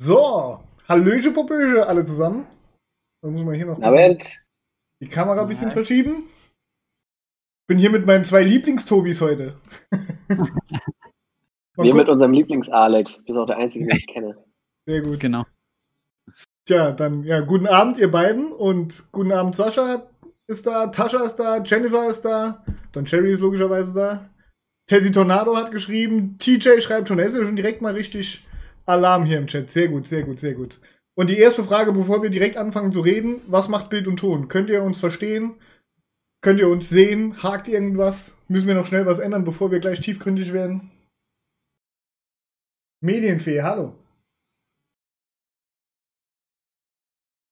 So, Hallöche Popöche, alle zusammen. Dann muss man hier noch die Kamera ein bisschen verschieben. Bin hier mit meinen zwei Lieblingstobis heute. Wir mit unserem Lieblings-Alex. Bist auch der Einzige, den ich kenne. Sehr gut. Genau. Tja, dann ja, guten Abend, ihr beiden. Und guten Abend, Sascha ist da, Tascha ist da, Jennifer ist da, dann Cherry ist logischerweise da. Tessie Tornado hat geschrieben, TJ schreibt schon, er ist ja schon direkt mal richtig Alarm hier im Chat. Sehr gut, sehr gut, sehr gut. Und die erste Frage, bevor wir direkt anfangen zu reden, was macht Bild und Ton? Könnt ihr uns verstehen? Könnt ihr uns sehen? Hakt irgendwas? Müssen wir noch schnell was ändern, bevor wir gleich tiefgründig werden? Medienfee, hallo.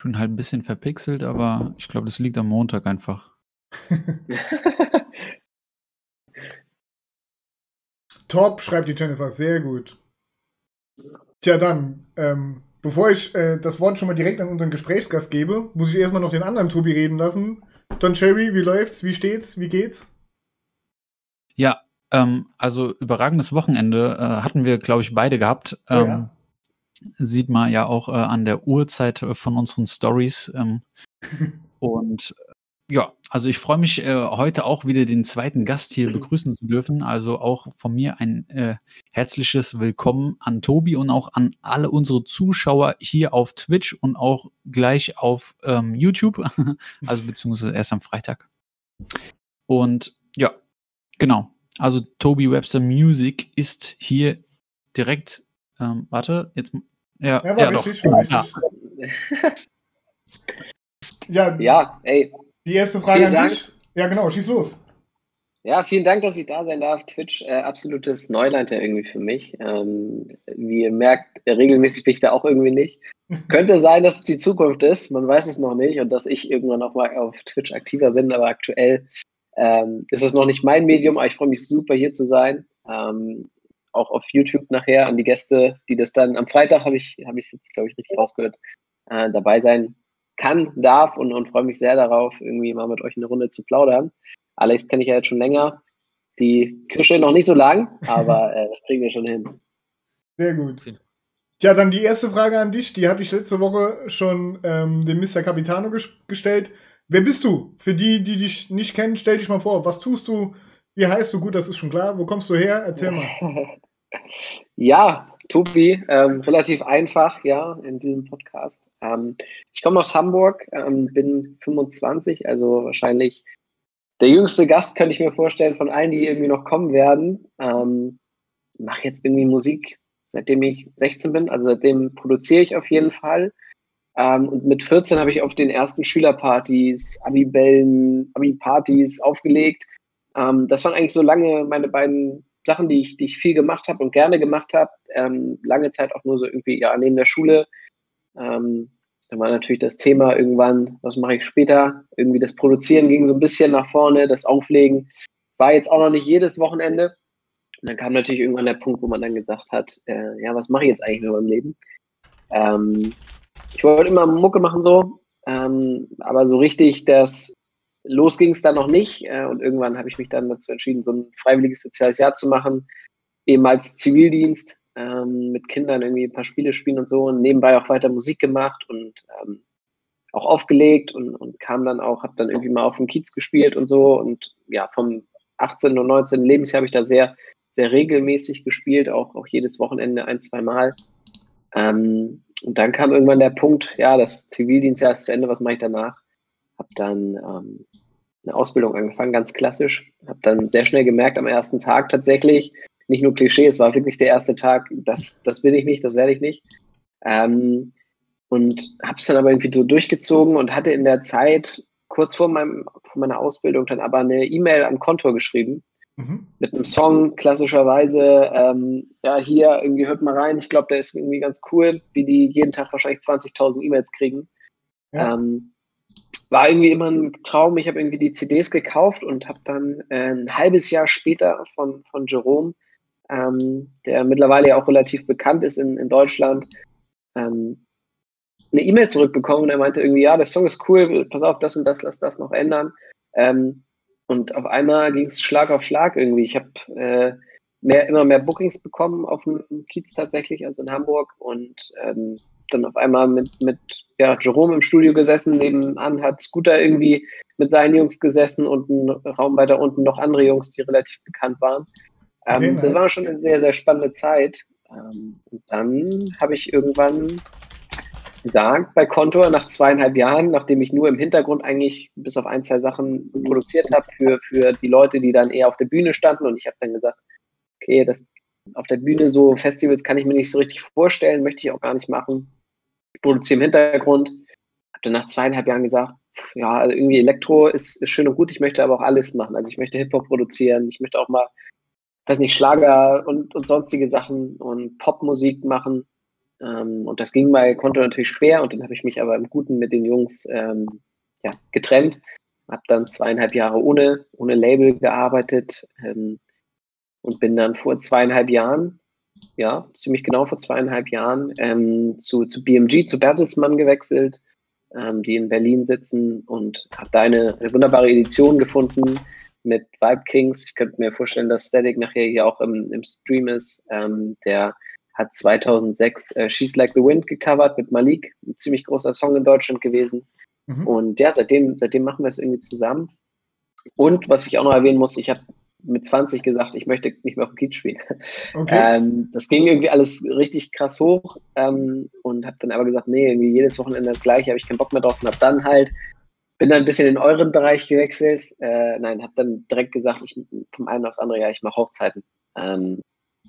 Schon halt ein bisschen verpixelt, aber ich glaube, das liegt am Montag einfach. Top, schreibt die Jennifer, sehr gut. Tja, dann, ähm, bevor ich äh, das Wort schon mal direkt an unseren Gesprächsgast gebe, muss ich erstmal noch den anderen Tobi reden lassen. Don Cherry, wie läuft's? Wie steht's? Wie geht's? Ja, ähm, also überragendes Wochenende äh, hatten wir, glaube ich, beide gehabt. Ähm, oh ja. Ähm, sieht man ja auch äh, an der Uhrzeit äh, von unseren Stories. Ähm, und ja, also ich freue mich äh, heute auch wieder den zweiten Gast hier begrüßen zu dürfen. Also auch von mir ein äh, herzliches Willkommen an Tobi und auch an alle unsere Zuschauer hier auf Twitch und auch gleich auf ähm, YouTube, also beziehungsweise erst am Freitag. Und ja, genau. Also Tobi Webster Music ist hier direkt. Ähm, warte, jetzt. Ja, ja, ja doch. Ja. ja, ja, ey, die erste Frage vielen an Dank. dich. Ja, genau, schieß los. Ja, vielen Dank, dass ich da sein darf. Twitch, äh, absolutes Neuland ja irgendwie für mich. Ähm, wie ihr merkt, regelmäßig bin ich da auch irgendwie nicht. Könnte sein, dass es die Zukunft ist, man weiß es noch nicht und dass ich irgendwann auch mal auf Twitch aktiver bin, aber aktuell ähm, ist es noch nicht mein Medium, aber ich freue mich super hier zu sein. Ähm, auch auf YouTube nachher an die Gäste, die das dann am Freitag habe ich, habe ich jetzt, glaube ich, richtig rausgehört, äh, dabei sein kann, darf und, und freue mich sehr darauf, irgendwie mal mit euch eine Runde zu plaudern. Alex kenne ich ja jetzt schon länger. Die Kirsche noch nicht so lang, aber äh, das kriegen wir schon hin. Sehr gut. Tja, dann die erste Frage an dich. Die hatte ich letzte Woche schon ähm, dem Mr. Capitano ges gestellt. Wer bist du? Für die, die dich nicht kennen, stell dich mal vor. Was tust du? Wie heißt du? Gut, das ist schon klar. Wo kommst du her? Erzähl mal. Ja, Tobi, ähm, relativ einfach, ja, in diesem Podcast. Ähm, ich komme aus Hamburg, ähm, bin 25, also wahrscheinlich der jüngste Gast, könnte ich mir vorstellen, von allen, die irgendwie noch kommen werden. Ähm, Mache jetzt irgendwie Musik, seitdem ich 16 bin, also seitdem produziere ich auf jeden Fall. Ähm, und mit 14 habe ich auf den ersten Schülerpartys, Abi-Bällen, Abi-Partys aufgelegt. Ähm, das waren eigentlich so lange meine beiden Sachen, die ich, die ich viel gemacht habe und gerne gemacht habe. Ähm, lange Zeit auch nur so irgendwie, ja, neben der Schule. Ähm, da war natürlich das Thema irgendwann, was mache ich später? Irgendwie das Produzieren ging so ein bisschen nach vorne, das Auflegen war jetzt auch noch nicht jedes Wochenende. Und dann kam natürlich irgendwann der Punkt, wo man dann gesagt hat, äh, ja, was mache ich jetzt eigentlich mit meinem Leben? Ähm, ich wollte immer Mucke machen so, ähm, aber so richtig das los ging es dann noch nicht äh, und irgendwann habe ich mich dann dazu entschieden, so ein freiwilliges soziales Jahr zu machen, eben als Zivildienst ähm, mit Kindern irgendwie ein paar Spiele spielen und so und nebenbei auch weiter Musik gemacht und ähm, auch aufgelegt und, und kam dann auch, habe dann irgendwie mal auf dem Kiez gespielt und so und ja, vom 18. und 19. Lebensjahr habe ich da sehr, sehr regelmäßig gespielt, auch, auch jedes Wochenende ein, zwei Mal. Ähm, und dann kam irgendwann der Punkt, ja, das Zivildienstjahr ist zu Ende, was mache ich danach? Habe dann ähm, eine Ausbildung angefangen, ganz klassisch. Habe dann sehr schnell gemerkt, am ersten Tag tatsächlich, nicht nur Klischee, es war wirklich der erste Tag, das, das bin ich nicht, das werde ich nicht. Ähm, und habe es dann aber irgendwie so durchgezogen und hatte in der Zeit kurz vor, meinem, vor meiner Ausbildung dann aber eine E-Mail am Kontor geschrieben mhm. mit einem Song klassischerweise. Ähm, ja, hier irgendwie hört mal rein. Ich glaube, der ist irgendwie ganz cool, wie die jeden Tag wahrscheinlich 20.000 E-Mails kriegen. Ja. Ähm, war irgendwie immer ein Traum. Ich habe irgendwie die CDs gekauft und habe dann äh, ein halbes Jahr später von, von Jerome, ähm, der mittlerweile ja auch relativ bekannt ist in, in Deutschland, ähm, eine E-Mail zurückbekommen und er meinte irgendwie, ja, der Song ist cool, pass auf, das und das, lass das noch ändern. Ähm, und auf einmal ging es Schlag auf Schlag irgendwie. Ich habe äh, mehr, immer mehr Bookings bekommen auf dem Kiez tatsächlich, also in Hamburg und ähm, dann auf einmal mit, mit ja, Jerome im Studio gesessen, nebenan hat Scooter irgendwie mit seinen Jungs gesessen und ein Raum weiter unten noch andere Jungs, die relativ bekannt waren. Ähm, okay, nice. Das war schon eine sehr, sehr spannende Zeit. Ähm, und dann habe ich irgendwann gesagt bei Kontor nach zweieinhalb Jahren, nachdem ich nur im Hintergrund eigentlich bis auf ein, zwei Sachen produziert habe für, für die Leute, die dann eher auf der Bühne standen und ich habe dann gesagt, okay, das auf der Bühne so Festivals kann ich mir nicht so richtig vorstellen, möchte ich auch gar nicht machen. Produziere im Hintergrund. Habe dann nach zweieinhalb Jahren gesagt, ja, also irgendwie Elektro ist, ist schön und gut, ich möchte aber auch alles machen. Also ich möchte Hip-Hop produzieren, ich möchte auch mal, weiß nicht, Schlager und, und sonstige Sachen und Popmusik machen. Ähm, und das ging bei Konto natürlich schwer und dann habe ich mich aber im Guten mit den Jungs ähm, ja, getrennt. Habe dann zweieinhalb Jahre ohne, ohne Label gearbeitet ähm, und bin dann vor zweieinhalb Jahren, ja, ziemlich genau vor zweieinhalb Jahren, ähm, zu, zu BMG, zu Bertelsmann gewechselt, ähm, die in Berlin sitzen und habe da eine, eine wunderbare Edition gefunden mit Vibe Kings. Ich könnte mir vorstellen, dass Static nachher hier auch im, im Stream ist. Ähm, der hat 2006 äh, She's Like the Wind gecovert mit Malik, ein ziemlich großer Song in Deutschland gewesen. Mhm. Und ja, seitdem, seitdem machen wir es irgendwie zusammen. Und was ich auch noch erwähnen muss, ich habe mit 20 gesagt, ich möchte nicht mehr auf dem Kiez spielen. Okay. Ähm, das ging irgendwie alles richtig krass hoch ähm, und habe dann aber gesagt, nee, irgendwie jedes Wochenende das gleiche, habe ich keinen Bock mehr drauf und habe dann halt, bin dann ein bisschen in euren Bereich gewechselt. Äh, nein, habe dann direkt gesagt, ich vom einen aufs andere Jahr, ich mache Hochzeiten. Ähm,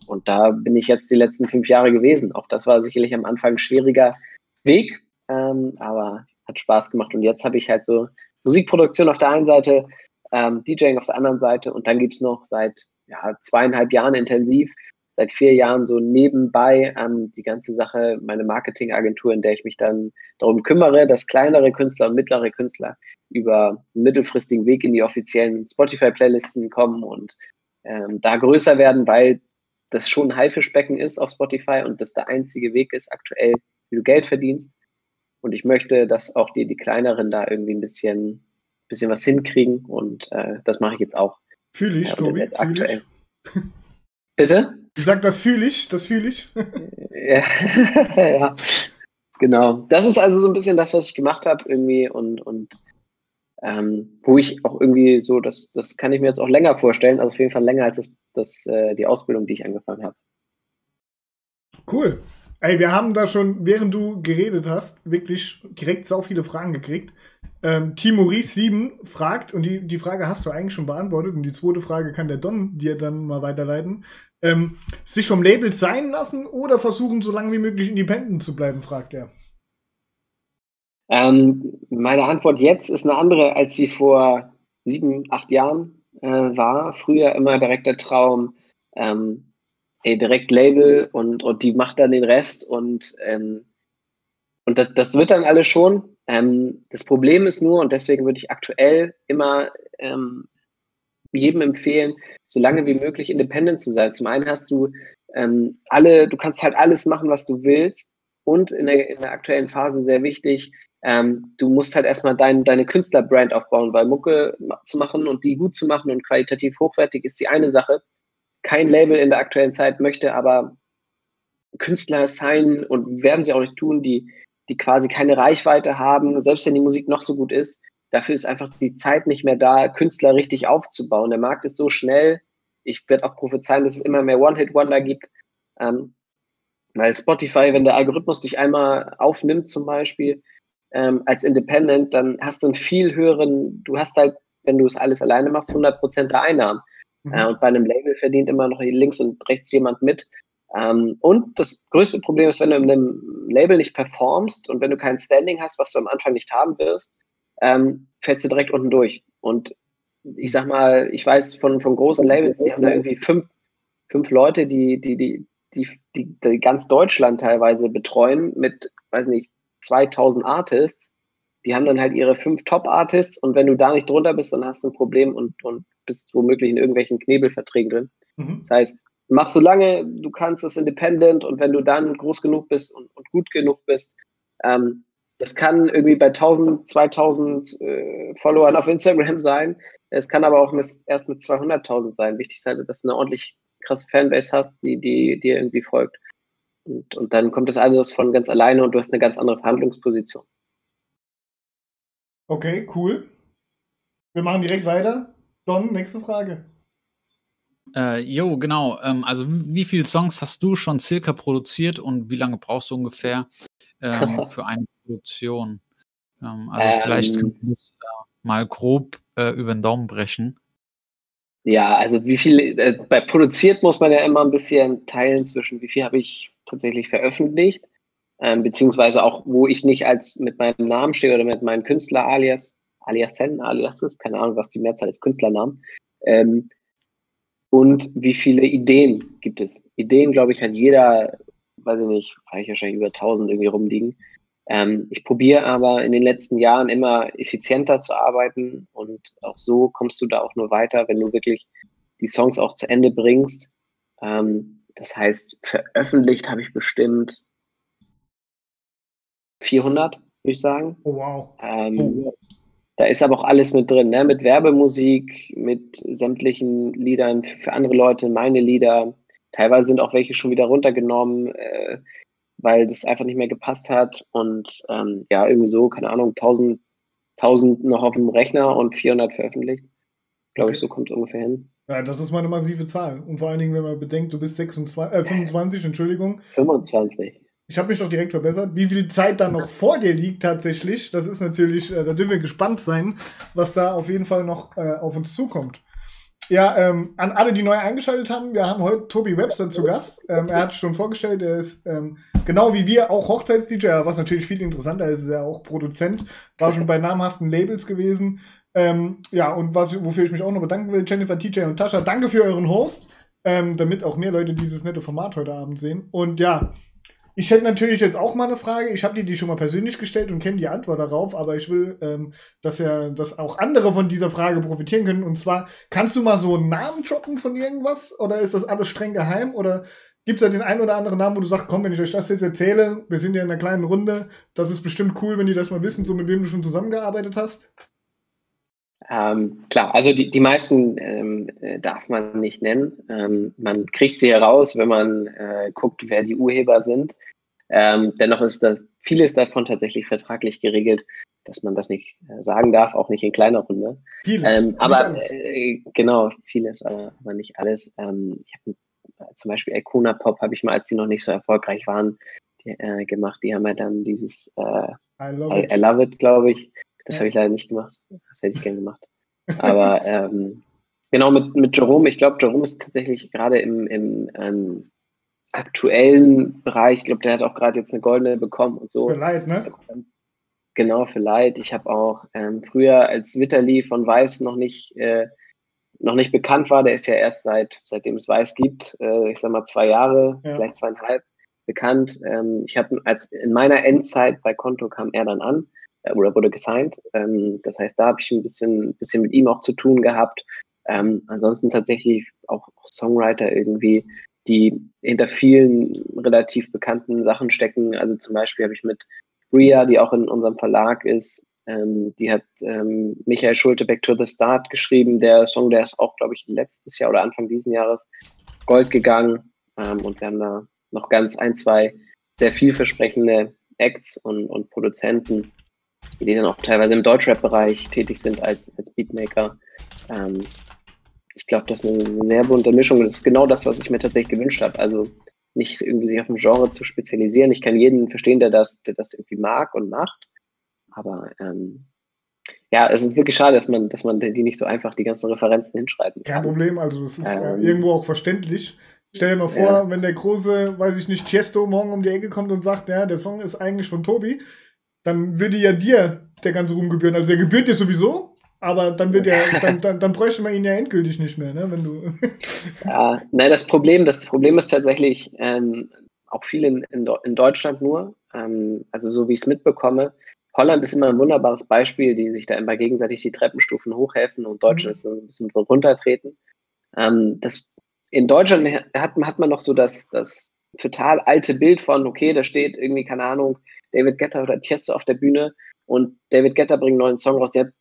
und da bin ich jetzt die letzten fünf Jahre gewesen. Auch das war sicherlich am Anfang ein schwieriger Weg, ähm, aber hat Spaß gemacht. Und jetzt habe ich halt so Musikproduktion auf der einen Seite, ähm, DJing auf der anderen Seite und dann gibt es noch seit ja, zweieinhalb Jahren intensiv, seit vier Jahren so nebenbei ähm, die ganze Sache, meine Marketingagentur, in der ich mich dann darum kümmere, dass kleinere Künstler und mittlere Künstler über einen mittelfristigen Weg in die offiziellen Spotify-Playlisten kommen und ähm, da größer werden, weil das schon ein Haifischbecken ist auf Spotify und das der einzige Weg ist aktuell, wie du Geld verdienst. Und ich möchte, dass auch die, die kleineren da irgendwie ein bisschen, bisschen was hinkriegen und äh, das mache ich jetzt auch. Fühle ich, äh, Tobi. Aktuell. Ich. Bitte? Ich sag, das fühle ich, das fühle ich. ja. ja, genau. Das ist also so ein bisschen das, was ich gemacht habe irgendwie und, und ähm, wo ich auch irgendwie so, das, das kann ich mir jetzt auch länger vorstellen, also auf jeden Fall länger als das, das, äh, die Ausbildung, die ich angefangen habe. Cool. Ey, wir haben da schon, während du geredet hast, wirklich direkt so viele Fragen gekriegt. Ähm, Timoris7 fragt, und die, die Frage hast du eigentlich schon beantwortet, und die zweite Frage kann der Don dir dann mal weiterleiten. Ähm, sich vom Label sein lassen oder versuchen, so lange wie möglich independent zu bleiben, fragt er. Ähm, meine Antwort jetzt ist eine andere, als sie vor sieben, acht Jahren äh, war. Früher immer direkt der Traum, ähm, ey, direkt Label und, und die macht dann den Rest und, ähm, und das, das wird dann alles schon. Ähm, das Problem ist nur, und deswegen würde ich aktuell immer ähm, jedem empfehlen, so lange wie möglich independent zu sein. Zum einen hast du ähm, alle, du kannst halt alles machen, was du willst. Und in der, in der aktuellen Phase sehr wichtig, ähm, du musst halt erstmal dein, deine Künstlerbrand aufbauen, weil Mucke zu machen und die gut zu machen und qualitativ hochwertig ist die eine Sache. Kein Label in der aktuellen Zeit möchte aber Künstler sein und werden sie auch nicht tun, die, die quasi keine Reichweite haben, selbst wenn die Musik noch so gut ist. Dafür ist einfach die Zeit nicht mehr da, Künstler richtig aufzubauen. Der Markt ist so schnell. Ich werde auch prophezeien, dass es immer mehr One-Hit-Wonder gibt. Ähm, weil Spotify, wenn der Algorithmus dich einmal aufnimmt zum Beispiel, ähm, als Independent, dann hast du einen viel höheren, du hast halt, wenn du es alles alleine machst, 100% der Einnahmen. Mhm. Äh, und bei einem Label verdient immer noch links und rechts jemand mit. Ähm, und das größte Problem ist, wenn du in einem Label nicht performst und wenn du kein Standing hast, was du am Anfang nicht haben wirst, ähm, fällst du direkt unten durch. Und ich sag mal, ich weiß von, von großen Labels, die haben da irgendwie fünf, fünf Leute, die, die, die, die, die, die ganz Deutschland teilweise betreuen mit, weiß nicht, 2000 Artists, die haben dann halt ihre fünf Top-Artists und wenn du da nicht drunter bist, dann hast du ein Problem und, und bist womöglich in irgendwelchen Knebelverträgen drin. Mhm. Das heißt, mach so lange, du kannst das independent und wenn du dann groß genug bist und, und gut genug bist, ähm, das kann irgendwie bei 1000, 2000 äh, Followern auf Instagram sein. Es kann aber auch mit, erst mit 200.000 sein. Wichtig ist halt, dass du eine ordentlich krasse Fanbase hast, die, die dir irgendwie folgt. Und, und dann kommt das alles von ganz alleine und du hast eine ganz andere Verhandlungsposition. Okay, cool. Wir machen direkt weiter. Don, nächste Frage. Äh, jo, genau. Ähm, also wie viele Songs hast du schon circa produziert und wie lange brauchst du ungefähr ähm, für eine Produktion? Ähm, also ähm, vielleicht kannst du das äh, mal grob äh, über den Daumen brechen. Ja, also wie viel, äh, bei produziert muss man ja immer ein bisschen teilen zwischen, wie viel habe ich tatsächlich veröffentlicht, ähm, beziehungsweise auch, wo ich nicht als mit meinem Namen stehe oder mit meinem Künstler alias, aliasen, aliases, keine Ahnung, was die Mehrzahl ist, Künstlernamen. Ähm, und wie viele Ideen gibt es? Ideen, glaube ich, hat jeder, weiß ich nicht, vielleicht wahrscheinlich über 1000 irgendwie rumliegen. Ähm, ich probiere aber in den letzten Jahren immer effizienter zu arbeiten und auch so kommst du da auch nur weiter, wenn du wirklich die Songs auch zu Ende bringst. Ähm, das heißt, veröffentlicht habe ich bestimmt 400, würde ich sagen. Oh, wow. Ähm, oh. Da ist aber auch alles mit drin, ne? mit Werbemusik, mit sämtlichen Liedern für andere Leute, meine Lieder. Teilweise sind auch welche schon wieder runtergenommen. Äh, weil das einfach nicht mehr gepasst hat. Und ähm, ja, irgendwie so, keine Ahnung, 1000, 1000 noch auf dem Rechner und 400 veröffentlicht. Glaube okay. ich, so kommt es ungefähr hin. Ja, das ist mal eine massive Zahl. Und vor allen Dingen, wenn man bedenkt, du bist 26, äh, 25, Entschuldigung. 25. Ich habe mich doch direkt verbessert. Wie viel Zeit da noch vor dir liegt tatsächlich, das ist natürlich, äh, da dürfen wir gespannt sein, was da auf jeden Fall noch äh, auf uns zukommt. Ja, ähm, an alle, die neu eingeschaltet haben, wir haben heute Tobi Webster zu Gast. Ähm, er hat schon vorgestellt, er ist ähm, genau wie wir auch Hochzeits-DJ, was natürlich viel interessanter ist, ist er auch Produzent, war schon bei namhaften Labels gewesen. Ähm, ja, und was, wofür ich mich auch noch bedanken will, Jennifer, TJ und Tascha, danke für euren Host, ähm, damit auch mehr Leute dieses nette Format heute Abend sehen. Und ja, ich hätte natürlich jetzt auch mal eine Frage. Ich habe dir die schon mal persönlich gestellt und kenne die Antwort darauf, aber ich will, ähm, dass ja, dass auch andere von dieser Frage profitieren können. Und zwar, kannst du mal so einen Namen droppen von irgendwas? Oder ist das alles streng geheim? Oder gibt es da den einen oder anderen Namen, wo du sagst, komm, wenn ich euch das jetzt erzähle, wir sind ja in einer kleinen Runde, das ist bestimmt cool, wenn die das mal wissen, so mit wem du schon zusammengearbeitet hast? Ähm, klar, also die, die meisten ähm, äh, darf man nicht nennen. Ähm, man kriegt sie heraus, wenn man äh, guckt, wer die Urheber sind. Ähm, dennoch ist da vieles davon tatsächlich vertraglich geregelt, dass man das nicht äh, sagen darf, auch nicht in kleiner Runde. Vieles. Ähm, aber äh, genau, vieles, aber, aber nicht alles. Ähm, ich habe zum Beispiel Icona Pop habe ich mal, als sie noch nicht so erfolgreich waren, die, äh, gemacht. Die haben ja dann dieses I Love It, I, I love it glaube ich. Das ja. habe ich leider nicht gemacht. Das hätte ich gerne gemacht. Aber ähm, genau mit, mit Jerome, ich glaube, Jerome ist tatsächlich gerade im, im ähm, aktuellen Bereich, ich glaube, der hat auch gerade jetzt eine goldene bekommen und so. Für Leid, ne? Genau, für Leid. Ich habe auch ähm, früher, als Witterli von Weiß noch nicht, äh, noch nicht bekannt war, der ist ja erst seit, seitdem es Weiß gibt, äh, ich sag mal zwei Jahre, ja. vielleicht zweieinhalb, bekannt. Ähm, ich habe als in meiner Endzeit bei Konto kam er dann an oder wurde gesigned. Ähm, das heißt, da habe ich ein bisschen, bisschen mit ihm auch zu tun gehabt. Ähm, ansonsten tatsächlich auch, auch Songwriter irgendwie, die hinter vielen relativ bekannten Sachen stecken. Also zum Beispiel habe ich mit Bria, die auch in unserem Verlag ist, ähm, die hat ähm, Michael Schulte Back to the Start geschrieben. Der Song, der ist auch, glaube ich, letztes Jahr oder Anfang diesen Jahres Gold gegangen. Ähm, und wir haben da noch ganz ein, zwei sehr vielversprechende Acts und, und Produzenten, die dann auch teilweise im Deutschrap-Bereich tätig sind als, als Beatmaker. Ähm, ich glaube, das ist eine sehr bunte Mischung. Das ist genau das, was ich mir tatsächlich gewünscht habe. Also nicht irgendwie sich auf ein Genre zu spezialisieren. Ich kann jeden verstehen, der das, der das irgendwie mag und macht. Aber ähm, ja, es ist wirklich schade, dass man, dass man die nicht so einfach die ganzen Referenzen hinschreiben kann. Kein Problem, also das ist ähm, irgendwo auch verständlich. Stell dir mal vor, ja. wenn der große, weiß ich nicht, Tiesto morgen um die Ecke kommt und sagt, ja, der Song ist eigentlich von Tobi, dann würde ja dir der ganze Ruhm gebühren. Also der gebührt dir sowieso, aber dann wird ja, dann, dann, dann bräuchte man ihn ja endgültig nicht mehr, ne? Wenn du. ja, nein, das Problem, das Problem ist tatsächlich ähm, auch viel in, in, in Deutschland nur. Ähm, also so wie ich es mitbekomme, Holland ist immer ein wunderbares Beispiel, die sich da immer gegenseitig die Treppenstufen hochhelfen und Deutschland mhm. ist so ein bisschen so runtertreten. Ähm, das, in Deutschland hat, hat man noch so das, das total alte Bild von, okay, da steht irgendwie, keine Ahnung, David Getter oder Tiesto auf der Bühne und David Getter bringt einen neuen Song raus. Der,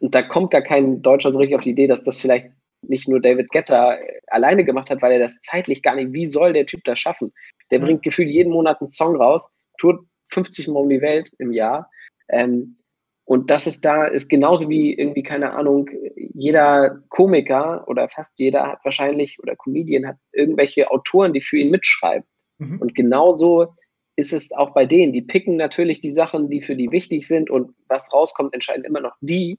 da kommt gar kein Deutscher so richtig auf die Idee, dass das vielleicht nicht nur David Getter alleine gemacht hat, weil er das zeitlich gar nicht, wie soll der Typ das schaffen? Der ja. bringt gefühlt jeden Monat einen Song raus, tourt 50 Mal um die Welt im Jahr. Ähm, und das ist da, ist genauso wie irgendwie, keine Ahnung, jeder Komiker oder fast jeder hat wahrscheinlich oder Comedian hat irgendwelche Autoren, die für ihn mitschreiben. Mhm. Und genauso ist es auch bei denen. Die picken natürlich die Sachen, die für die wichtig sind und was rauskommt, entscheiden immer noch die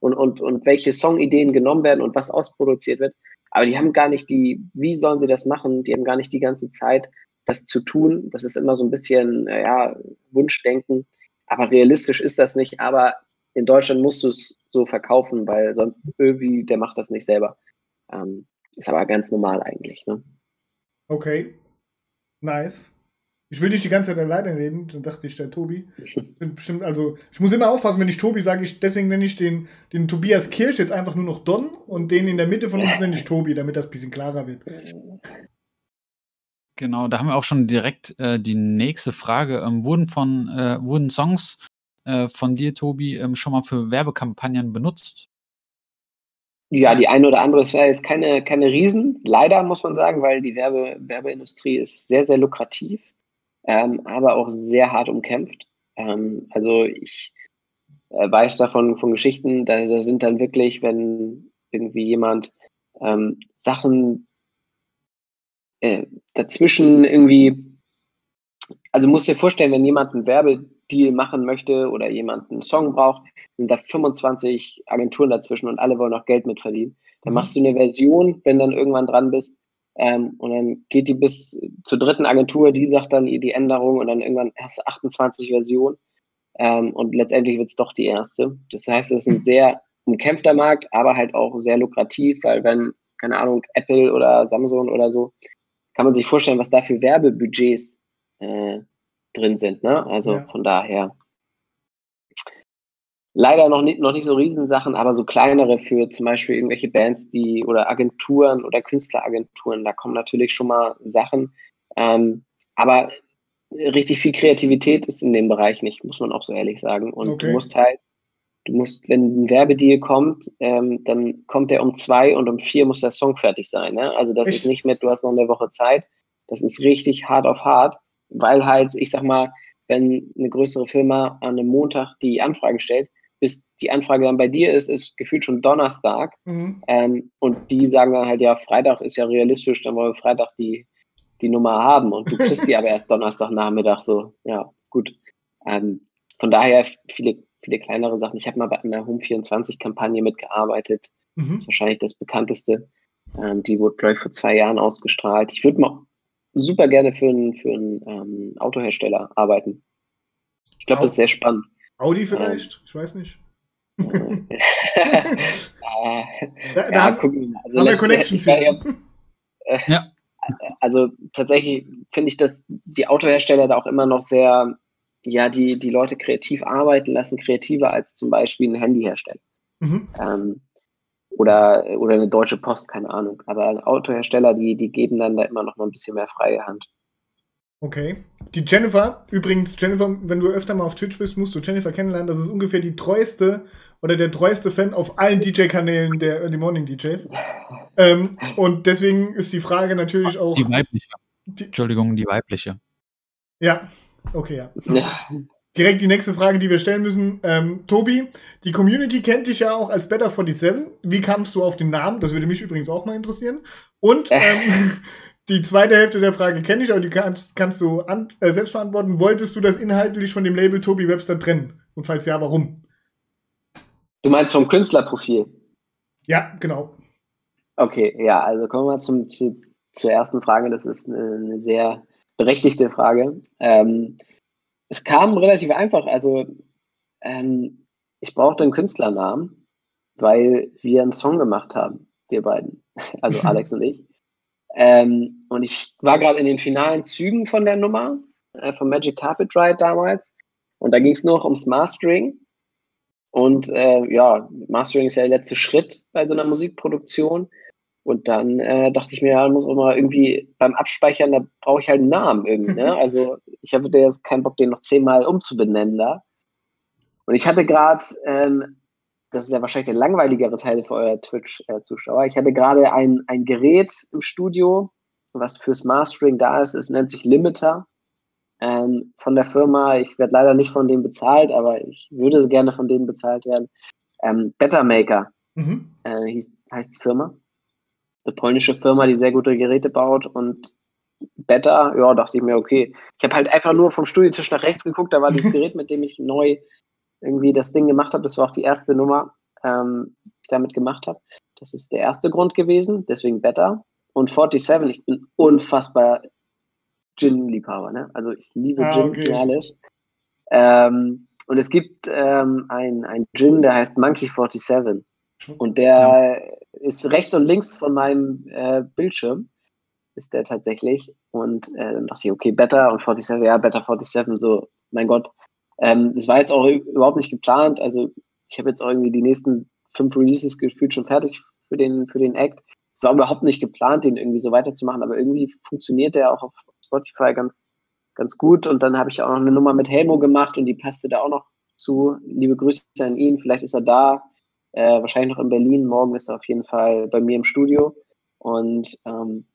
und, und, und welche Songideen genommen werden und was ausproduziert wird. Aber die haben gar nicht die, wie sollen sie das machen? Die haben gar nicht die ganze Zeit, das zu tun. Das ist immer so ein bisschen, ja, Wunschdenken. Aber realistisch ist das nicht. Aber in Deutschland musst du es so verkaufen, weil sonst irgendwie, der macht das nicht selber. Ähm, ist aber ganz normal eigentlich. Ne? Okay. Nice. Ich will nicht die ganze Zeit alleine reden, dann dachte ich, der Tobi. Bin bestimmt, also, ich muss immer aufpassen, wenn ich Tobi sage, ich, deswegen nenne ich den, den Tobias Kirsch jetzt einfach nur noch Don und den in der Mitte von uns nenne ich Tobi, damit das ein bisschen klarer wird. Genau, da haben wir auch schon direkt äh, die nächste Frage. Ähm, wurden von, äh, wurden Songs äh, von dir, Tobi, ähm, schon mal für Werbekampagnen benutzt? Ja, die eine oder andere ist ja jetzt keine, keine Riesen, leider muss man sagen, weil die Werbe, Werbeindustrie ist sehr, sehr lukrativ ähm, aber auch sehr hart umkämpft. Ähm, also ich äh, weiß davon von Geschichten, da, da, sind dann wirklich, wenn irgendwie jemand ähm, Sachen äh, dazwischen irgendwie, also musst dir vorstellen, wenn jemand einen Werbedeal machen möchte oder jemand einen Song braucht, sind da 25 Agenturen dazwischen und alle wollen auch Geld mitverdienen. Dann mhm. machst du eine Version, wenn dann irgendwann dran bist, ähm, und dann geht die bis zur dritten Agentur, die sagt dann die Änderung und dann irgendwann hast du 28 Versionen. Ähm, und letztendlich wird es doch die erste. Das heißt, es ist ein sehr umkämpfter Markt, aber halt auch sehr lukrativ, weil wenn, keine Ahnung, Apple oder Samsung oder so, kann man sich vorstellen, was da für Werbebudgets äh, drin sind. Ne? Also ja. von daher leider noch nicht, noch nicht so Riesensachen, aber so kleinere für zum Beispiel irgendwelche Bands, die oder Agenturen oder Künstleragenturen, da kommen natürlich schon mal Sachen. Ähm, aber richtig viel Kreativität ist in dem Bereich nicht, muss man auch so ehrlich sagen. Und okay. du musst halt, du musst, wenn ein Werbedeal kommt, ähm, dann kommt der um zwei und um vier muss der Song fertig sein. Ne? Also das Echt? ist nicht mit, du hast noch eine Woche Zeit. Das ist richtig hart auf hart, weil halt, ich sag mal, wenn eine größere Firma an einem Montag die Anfrage stellt, bis die Anfrage dann bei dir ist, ist gefühlt schon Donnerstag. Mhm. Ähm, und die sagen dann halt, ja, Freitag ist ja realistisch, dann wollen wir Freitag die, die Nummer haben. Und du kriegst die aber erst Donnerstagnachmittag so. Ja, gut. Ähm, von daher viele, viele kleinere Sachen. Ich habe mal bei einer Home24-Kampagne mitgearbeitet. Mhm. Das ist wahrscheinlich das bekannteste. Ähm, die wurde, glaube ich, vor zwei Jahren ausgestrahlt. Ich würde mal super gerne für einen, für einen ähm, Autohersteller arbeiten. Ich glaube, das ist sehr spannend. Audi vielleicht? Ähm, ich weiß nicht. Äh, da, ja, gucken wir mal. Also haben wir Connections hier. Äh, ja. Also tatsächlich finde ich, dass die Autohersteller da auch immer noch sehr, ja, die, die Leute kreativ arbeiten lassen, kreativer als zum Beispiel ein Handyhersteller. Mhm. Ähm, oder, oder eine deutsche Post, keine Ahnung. Aber Autohersteller, die, die geben dann da immer noch mal ein bisschen mehr freie Hand. Okay. Die Jennifer, übrigens, Jennifer, wenn du öfter mal auf Twitch bist, musst du Jennifer kennenlernen. Das ist ungefähr die treueste oder der treueste Fan auf allen DJ-Kanälen der Early Morning DJs. Ähm, und deswegen ist die Frage natürlich auch. Die weibliche. Die, Entschuldigung, die weibliche. Ja, okay, ja. ja. Direkt die nächste Frage, die wir stellen müssen. Ähm, Tobi, die Community kennt dich ja auch als Better 47. Wie kamst du auf den Namen? Das würde mich übrigens auch mal interessieren. Und ähm, Die zweite Hälfte der Frage kenne ich, aber die kannst, kannst du an, äh, selbst beantworten. Wolltest du das inhaltlich von dem Label Tobi Webster trennen? Und falls ja, warum? Du meinst vom Künstlerprofil? Ja, genau. Okay, ja, also kommen wir zum, zu, zur ersten Frage. Das ist eine, eine sehr berechtigte Frage. Ähm, es kam relativ einfach. Also, ähm, ich brauchte einen Künstlernamen, weil wir einen Song gemacht haben, wir beiden. Also Alex und ich. Ähm, und ich war gerade in den finalen Zügen von der Nummer, äh, vom Magic Carpet Ride damals. Und da ging es noch ums Mastering. Und äh, ja, Mastering ist ja der letzte Schritt bei so einer Musikproduktion. Und dann äh, dachte ich mir, ja, muss auch mal irgendwie beim Abspeichern, da brauche ich halt einen Namen irgendwie. Ne? Also ich hatte jetzt keinen Bock, den noch zehnmal umzubenennen da. Und ich hatte gerade ähm, das ist ja wahrscheinlich der langweiligere Teil für eure Twitch-Zuschauer. Ich hatte gerade ein, ein Gerät im Studio, was fürs Mastering da ist. Es nennt sich Limiter ähm, von der Firma. Ich werde leider nicht von denen bezahlt, aber ich würde gerne von denen bezahlt werden. Ähm, Better Maker mhm. äh, hieß, heißt die Firma. Eine polnische Firma, die sehr gute Geräte baut und Better, ja, dachte ich mir, okay. Ich habe halt einfach nur vom Studietisch nach rechts geguckt, da war das Gerät, mit dem ich neu irgendwie das Ding gemacht habe. Das war auch die erste Nummer, ähm, die ich damit gemacht habe. Das ist der erste Grund gewesen, deswegen Better. Und 47, ich bin unfassbar Gin-Liebhaber. Ne? Also ich liebe ah, Gin okay. alles. Ähm, und es gibt ähm, ein, ein Gin, der heißt Monkey 47. Und der ja. ist rechts und links von meinem äh, Bildschirm, ist der tatsächlich. Und äh, dann dachte ich, okay, Better und 47, ja, Better 47, so, mein Gott, ähm, das war jetzt auch überhaupt nicht geplant. Also ich habe jetzt auch irgendwie die nächsten fünf Releases gefühlt schon fertig für den, für den Act. Es war überhaupt nicht geplant, den irgendwie so weiterzumachen, aber irgendwie funktioniert der auch auf Spotify ganz, ganz gut. Und dann habe ich auch noch eine Nummer mit Helmo gemacht und die passte da auch noch zu. Liebe Grüße an ihn, vielleicht ist er da, äh, wahrscheinlich noch in Berlin. Morgen ist er auf jeden Fall bei mir im Studio. Und ähm,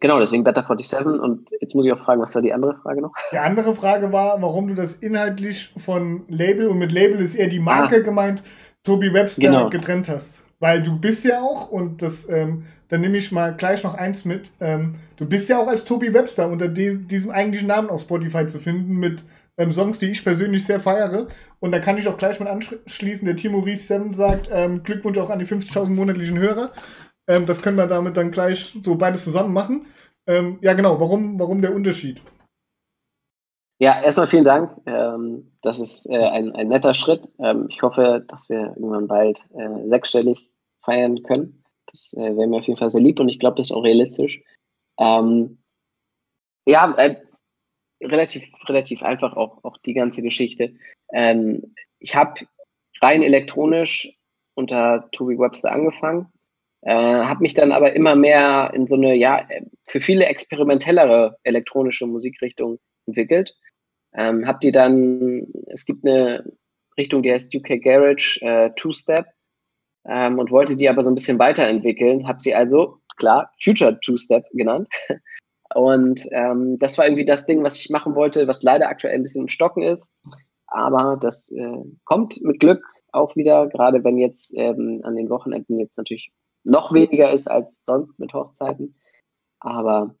Genau, deswegen Better 47. Und jetzt muss ich auch fragen, was war die andere Frage noch? Die andere Frage war, warum du das inhaltlich von Label und mit Label ist eher die Marke ah, gemeint, Tobi Webster genau. getrennt hast. Weil du bist ja auch, und das, ähm, dann nehme ich mal gleich noch eins mit, ähm, du bist ja auch als Tobi Webster unter die, diesem eigentlichen Namen auf Spotify zu finden mit ähm, Songs, die ich persönlich sehr feiere. Und da kann ich auch gleich mal anschließen, der Timo Ries 7 sagt, ähm, Glückwunsch auch an die 50.000 monatlichen Hörer. Ähm, das können wir damit dann gleich so beides zusammen machen. Ähm, ja, genau. Warum, warum der Unterschied? Ja, erstmal vielen Dank. Ähm, das ist äh, ein, ein netter Schritt. Ähm, ich hoffe, dass wir irgendwann bald äh, sechsstellig feiern können. Das äh, wäre mir auf jeden Fall sehr lieb und ich glaube, das ist auch realistisch. Ähm, ja, äh, relativ, relativ einfach auch, auch die ganze Geschichte. Ähm, ich habe rein elektronisch unter Toby Webster angefangen äh, habe mich dann aber immer mehr in so eine, ja, für viele experimentellere elektronische Musikrichtung entwickelt. Ähm, hab die dann, es gibt eine Richtung, die heißt UK Garage äh, Two-Step ähm, und wollte die aber so ein bisschen weiterentwickeln. Habe sie also, klar, Future Two-Step genannt. Und ähm, das war irgendwie das Ding, was ich machen wollte, was leider aktuell ein bisschen im Stocken ist. Aber das äh, kommt mit Glück auch wieder, gerade wenn jetzt ähm, an den Wochenenden jetzt natürlich noch weniger ist als sonst mit Hochzeiten. Aber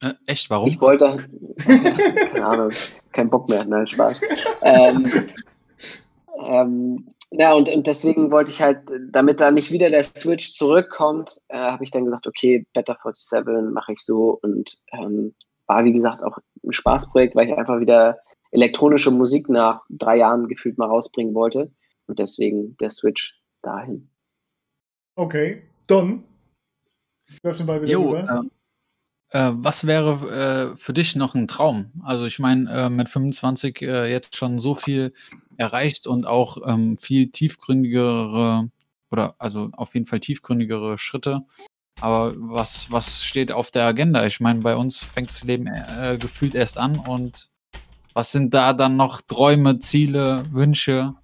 äh, echt, warum? Ich wollte, keine Ahnung, kein Bock mehr, nein, Spaß. Ähm, ähm, ja, und, und deswegen wollte ich halt, damit da nicht wieder der Switch zurückkommt, äh, habe ich dann gesagt, okay, Better 47 mache ich so und ähm, war, wie gesagt, auch ein Spaßprojekt, weil ich einfach wieder elektronische Musik nach drei Jahren gefühlt mal rausbringen wollte und deswegen der Switch dahin. Okay, Don. Werf den Ball wieder jo, rüber. Äh, äh, was wäre äh, für dich noch ein Traum? Also ich meine, äh, mit 25 äh, jetzt schon so viel erreicht und auch ähm, viel tiefgründigere oder also auf jeden Fall tiefgründigere Schritte. Aber was, was steht auf der Agenda? Ich meine, bei uns fängt das Leben äh, gefühlt erst an und was sind da dann noch Träume, Ziele, Wünsche?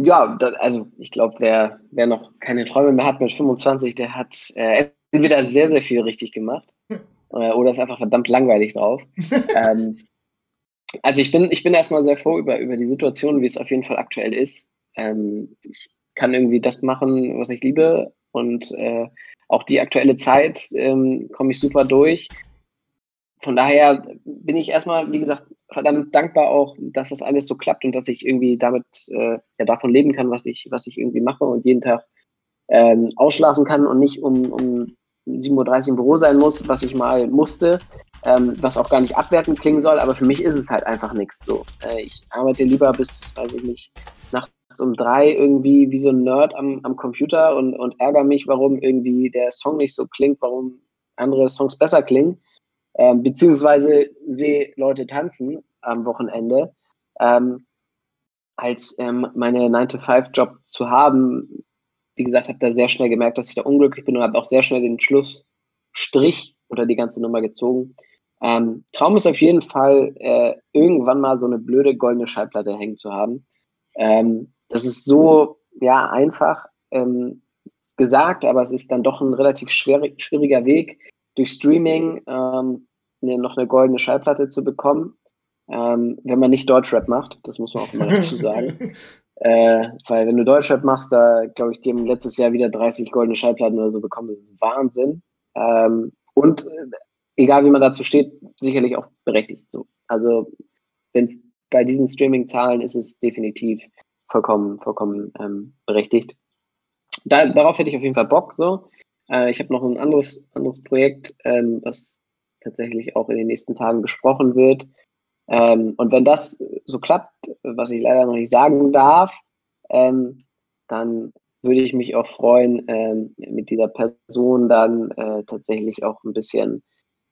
Ja, das, also ich glaube, wer, wer noch keine Träume mehr hat mit 25, der hat äh, entweder sehr, sehr viel richtig gemacht äh, oder ist einfach verdammt langweilig drauf. ähm, also ich bin, ich bin erstmal sehr froh über, über die Situation, wie es auf jeden Fall aktuell ist. Ähm, ich kann irgendwie das machen, was ich liebe und äh, auch die aktuelle Zeit ähm, komme ich super durch von daher bin ich erstmal, wie gesagt, verdammt dankbar auch, dass das alles so klappt und dass ich irgendwie damit äh, ja davon leben kann, was ich, was ich irgendwie mache und jeden Tag ähm, ausschlafen kann und nicht um, um 7.30 Uhr im Büro sein muss, was ich mal musste, ähm, was auch gar nicht abwertend klingen soll, aber für mich ist es halt einfach nichts so. Äh, ich arbeite lieber bis, weiß ich nicht, nachts um drei irgendwie wie so ein Nerd am, am Computer und, und ärgere mich, warum irgendwie der Song nicht so klingt, warum andere Songs besser klingen ähm, beziehungsweise sehe Leute tanzen am Wochenende, ähm, als ähm, meine 9-to-5-Job zu haben. Wie gesagt, habe da sehr schnell gemerkt, dass ich da unglücklich bin und habe auch sehr schnell den Schlussstrich unter die ganze Nummer gezogen. Ähm, Traum ist auf jeden Fall, äh, irgendwann mal so eine blöde goldene Schallplatte hängen zu haben. Ähm, das ist so ja einfach ähm, gesagt, aber es ist dann doch ein relativ schwierig, schwieriger Weg, durch Streaming ähm, noch eine goldene Schallplatte zu bekommen, ähm, wenn man nicht Deutschrap macht. Das muss man auch immer dazu sagen. äh, weil wenn du Deutschrap machst, da glaube ich, die haben letztes Jahr wieder 30 goldene Schallplatten oder so bekommen. Das ist Wahnsinn. Ähm, und äh, egal wie man dazu steht, sicherlich auch berechtigt. So. Also wenn es bei diesen Streaming-Zahlen ist es definitiv vollkommen, vollkommen ähm, berechtigt. Da, darauf hätte ich auf jeden Fall Bock. So. Äh, ich habe noch ein anderes, anderes Projekt, ähm, was tatsächlich auch in den nächsten Tagen besprochen wird. Ähm, und wenn das so klappt, was ich leider noch nicht sagen darf, ähm, dann würde ich mich auch freuen, ähm, mit dieser Person dann äh, tatsächlich auch ein bisschen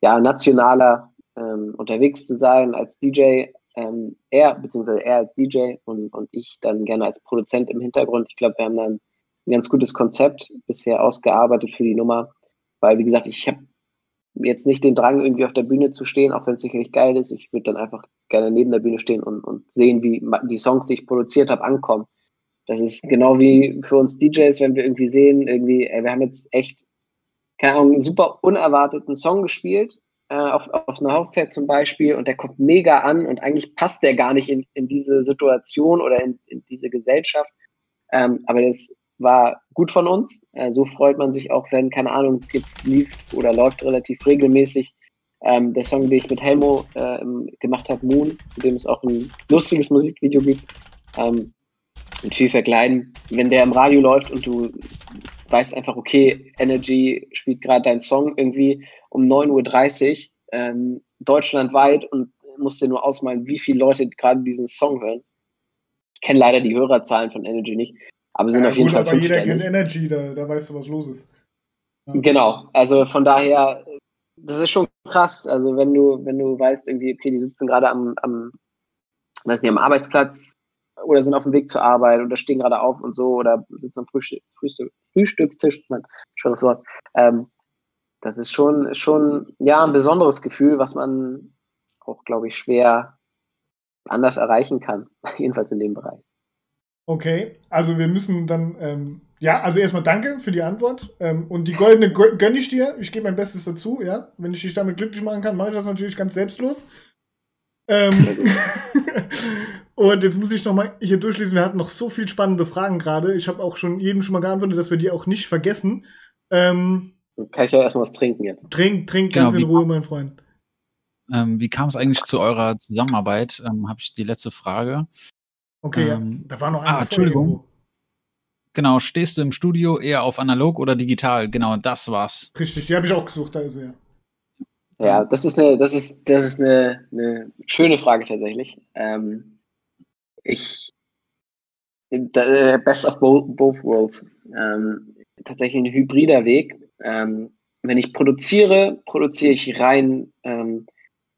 ja, nationaler ähm, unterwegs zu sein als DJ. Ähm, er, beziehungsweise er als DJ und, und ich dann gerne als Produzent im Hintergrund. Ich glaube, wir haben dann ein ganz gutes Konzept bisher ausgearbeitet für die Nummer, weil, wie gesagt, ich habe jetzt nicht den Drang, irgendwie auf der Bühne zu stehen, auch wenn es sicherlich geil ist. Ich würde dann einfach gerne neben der Bühne stehen und, und sehen, wie die Songs, die ich produziert habe, ankommen. Das ist genau wie für uns DJs, wenn wir irgendwie sehen, irgendwie, ey, wir haben jetzt echt, keine Ahnung, einen super unerwarteten Song gespielt, äh, auf, auf einer Hochzeit zum Beispiel, und der kommt mega an und eigentlich passt der gar nicht in, in diese Situation oder in, in diese Gesellschaft. Ähm, aber das war gut von uns. Äh, so freut man sich auch, wenn, keine Ahnung, jetzt lief oder läuft relativ regelmäßig ähm, der Song, den ich mit Helmo äh, gemacht habe, Moon, zu dem es auch ein lustiges Musikvideo gibt. Ähm, mit viel Verkleiden. Wenn der im Radio läuft und du weißt einfach, okay, Energy spielt gerade deinen Song irgendwie um 9.30 Uhr ähm, deutschlandweit und musst dir nur ausmalen, wie viele Leute gerade diesen Song hören. Ich kenne leider die Hörerzahlen von Energy nicht, aber sind ja, auf jeden gut, Fall aber jeder kennt Energy, da, da weißt du, was los ist. Ja. Genau, also von daher, das ist schon krass. Also wenn du, wenn du weißt, irgendwie, okay, die sitzen gerade am, am, weiß nicht, am Arbeitsplatz oder sind auf dem Weg zur Arbeit oder stehen gerade auf und so oder sitzen am Frühstück, Frühstück, Frühstückstisch, mein schönes Wort. Ähm, das ist schon, schon ja, ein besonderes Gefühl, was man auch, glaube ich, schwer anders erreichen kann, jedenfalls in dem Bereich. Okay, also wir müssen dann, ähm, ja, also erstmal danke für die Antwort. Ähm, und die goldene gönne ich dir. Ich gebe mein Bestes dazu, ja. Wenn ich dich damit glücklich machen kann, mache ich das natürlich ganz selbstlos. Ähm, und jetzt muss ich noch mal hier durchlesen. Wir hatten noch so viel spannende Fragen gerade. Ich habe auch schon jedem schon mal geantwortet, dass wir die auch nicht vergessen. Ähm, kann ich ja erstmal was trinken jetzt. Trink, trink genau, ganz in Ruhe, mein Freund. Ähm, wie kam es eigentlich zu eurer Zusammenarbeit? Ähm, habe ich die letzte Frage. Okay, ähm, ja. da war noch eine ah, Entschuldigung. Genau, stehst du im Studio eher auf analog oder digital? Genau, das war's. Richtig, die habe ich auch gesucht, da ist er. Ja, das ist eine, das ist, das ist eine, eine schöne Frage tatsächlich. Ähm, ich äh, Best of both, both Worlds. Ähm, tatsächlich ein hybrider Weg. Ähm, wenn ich produziere, produziere ich rein ähm,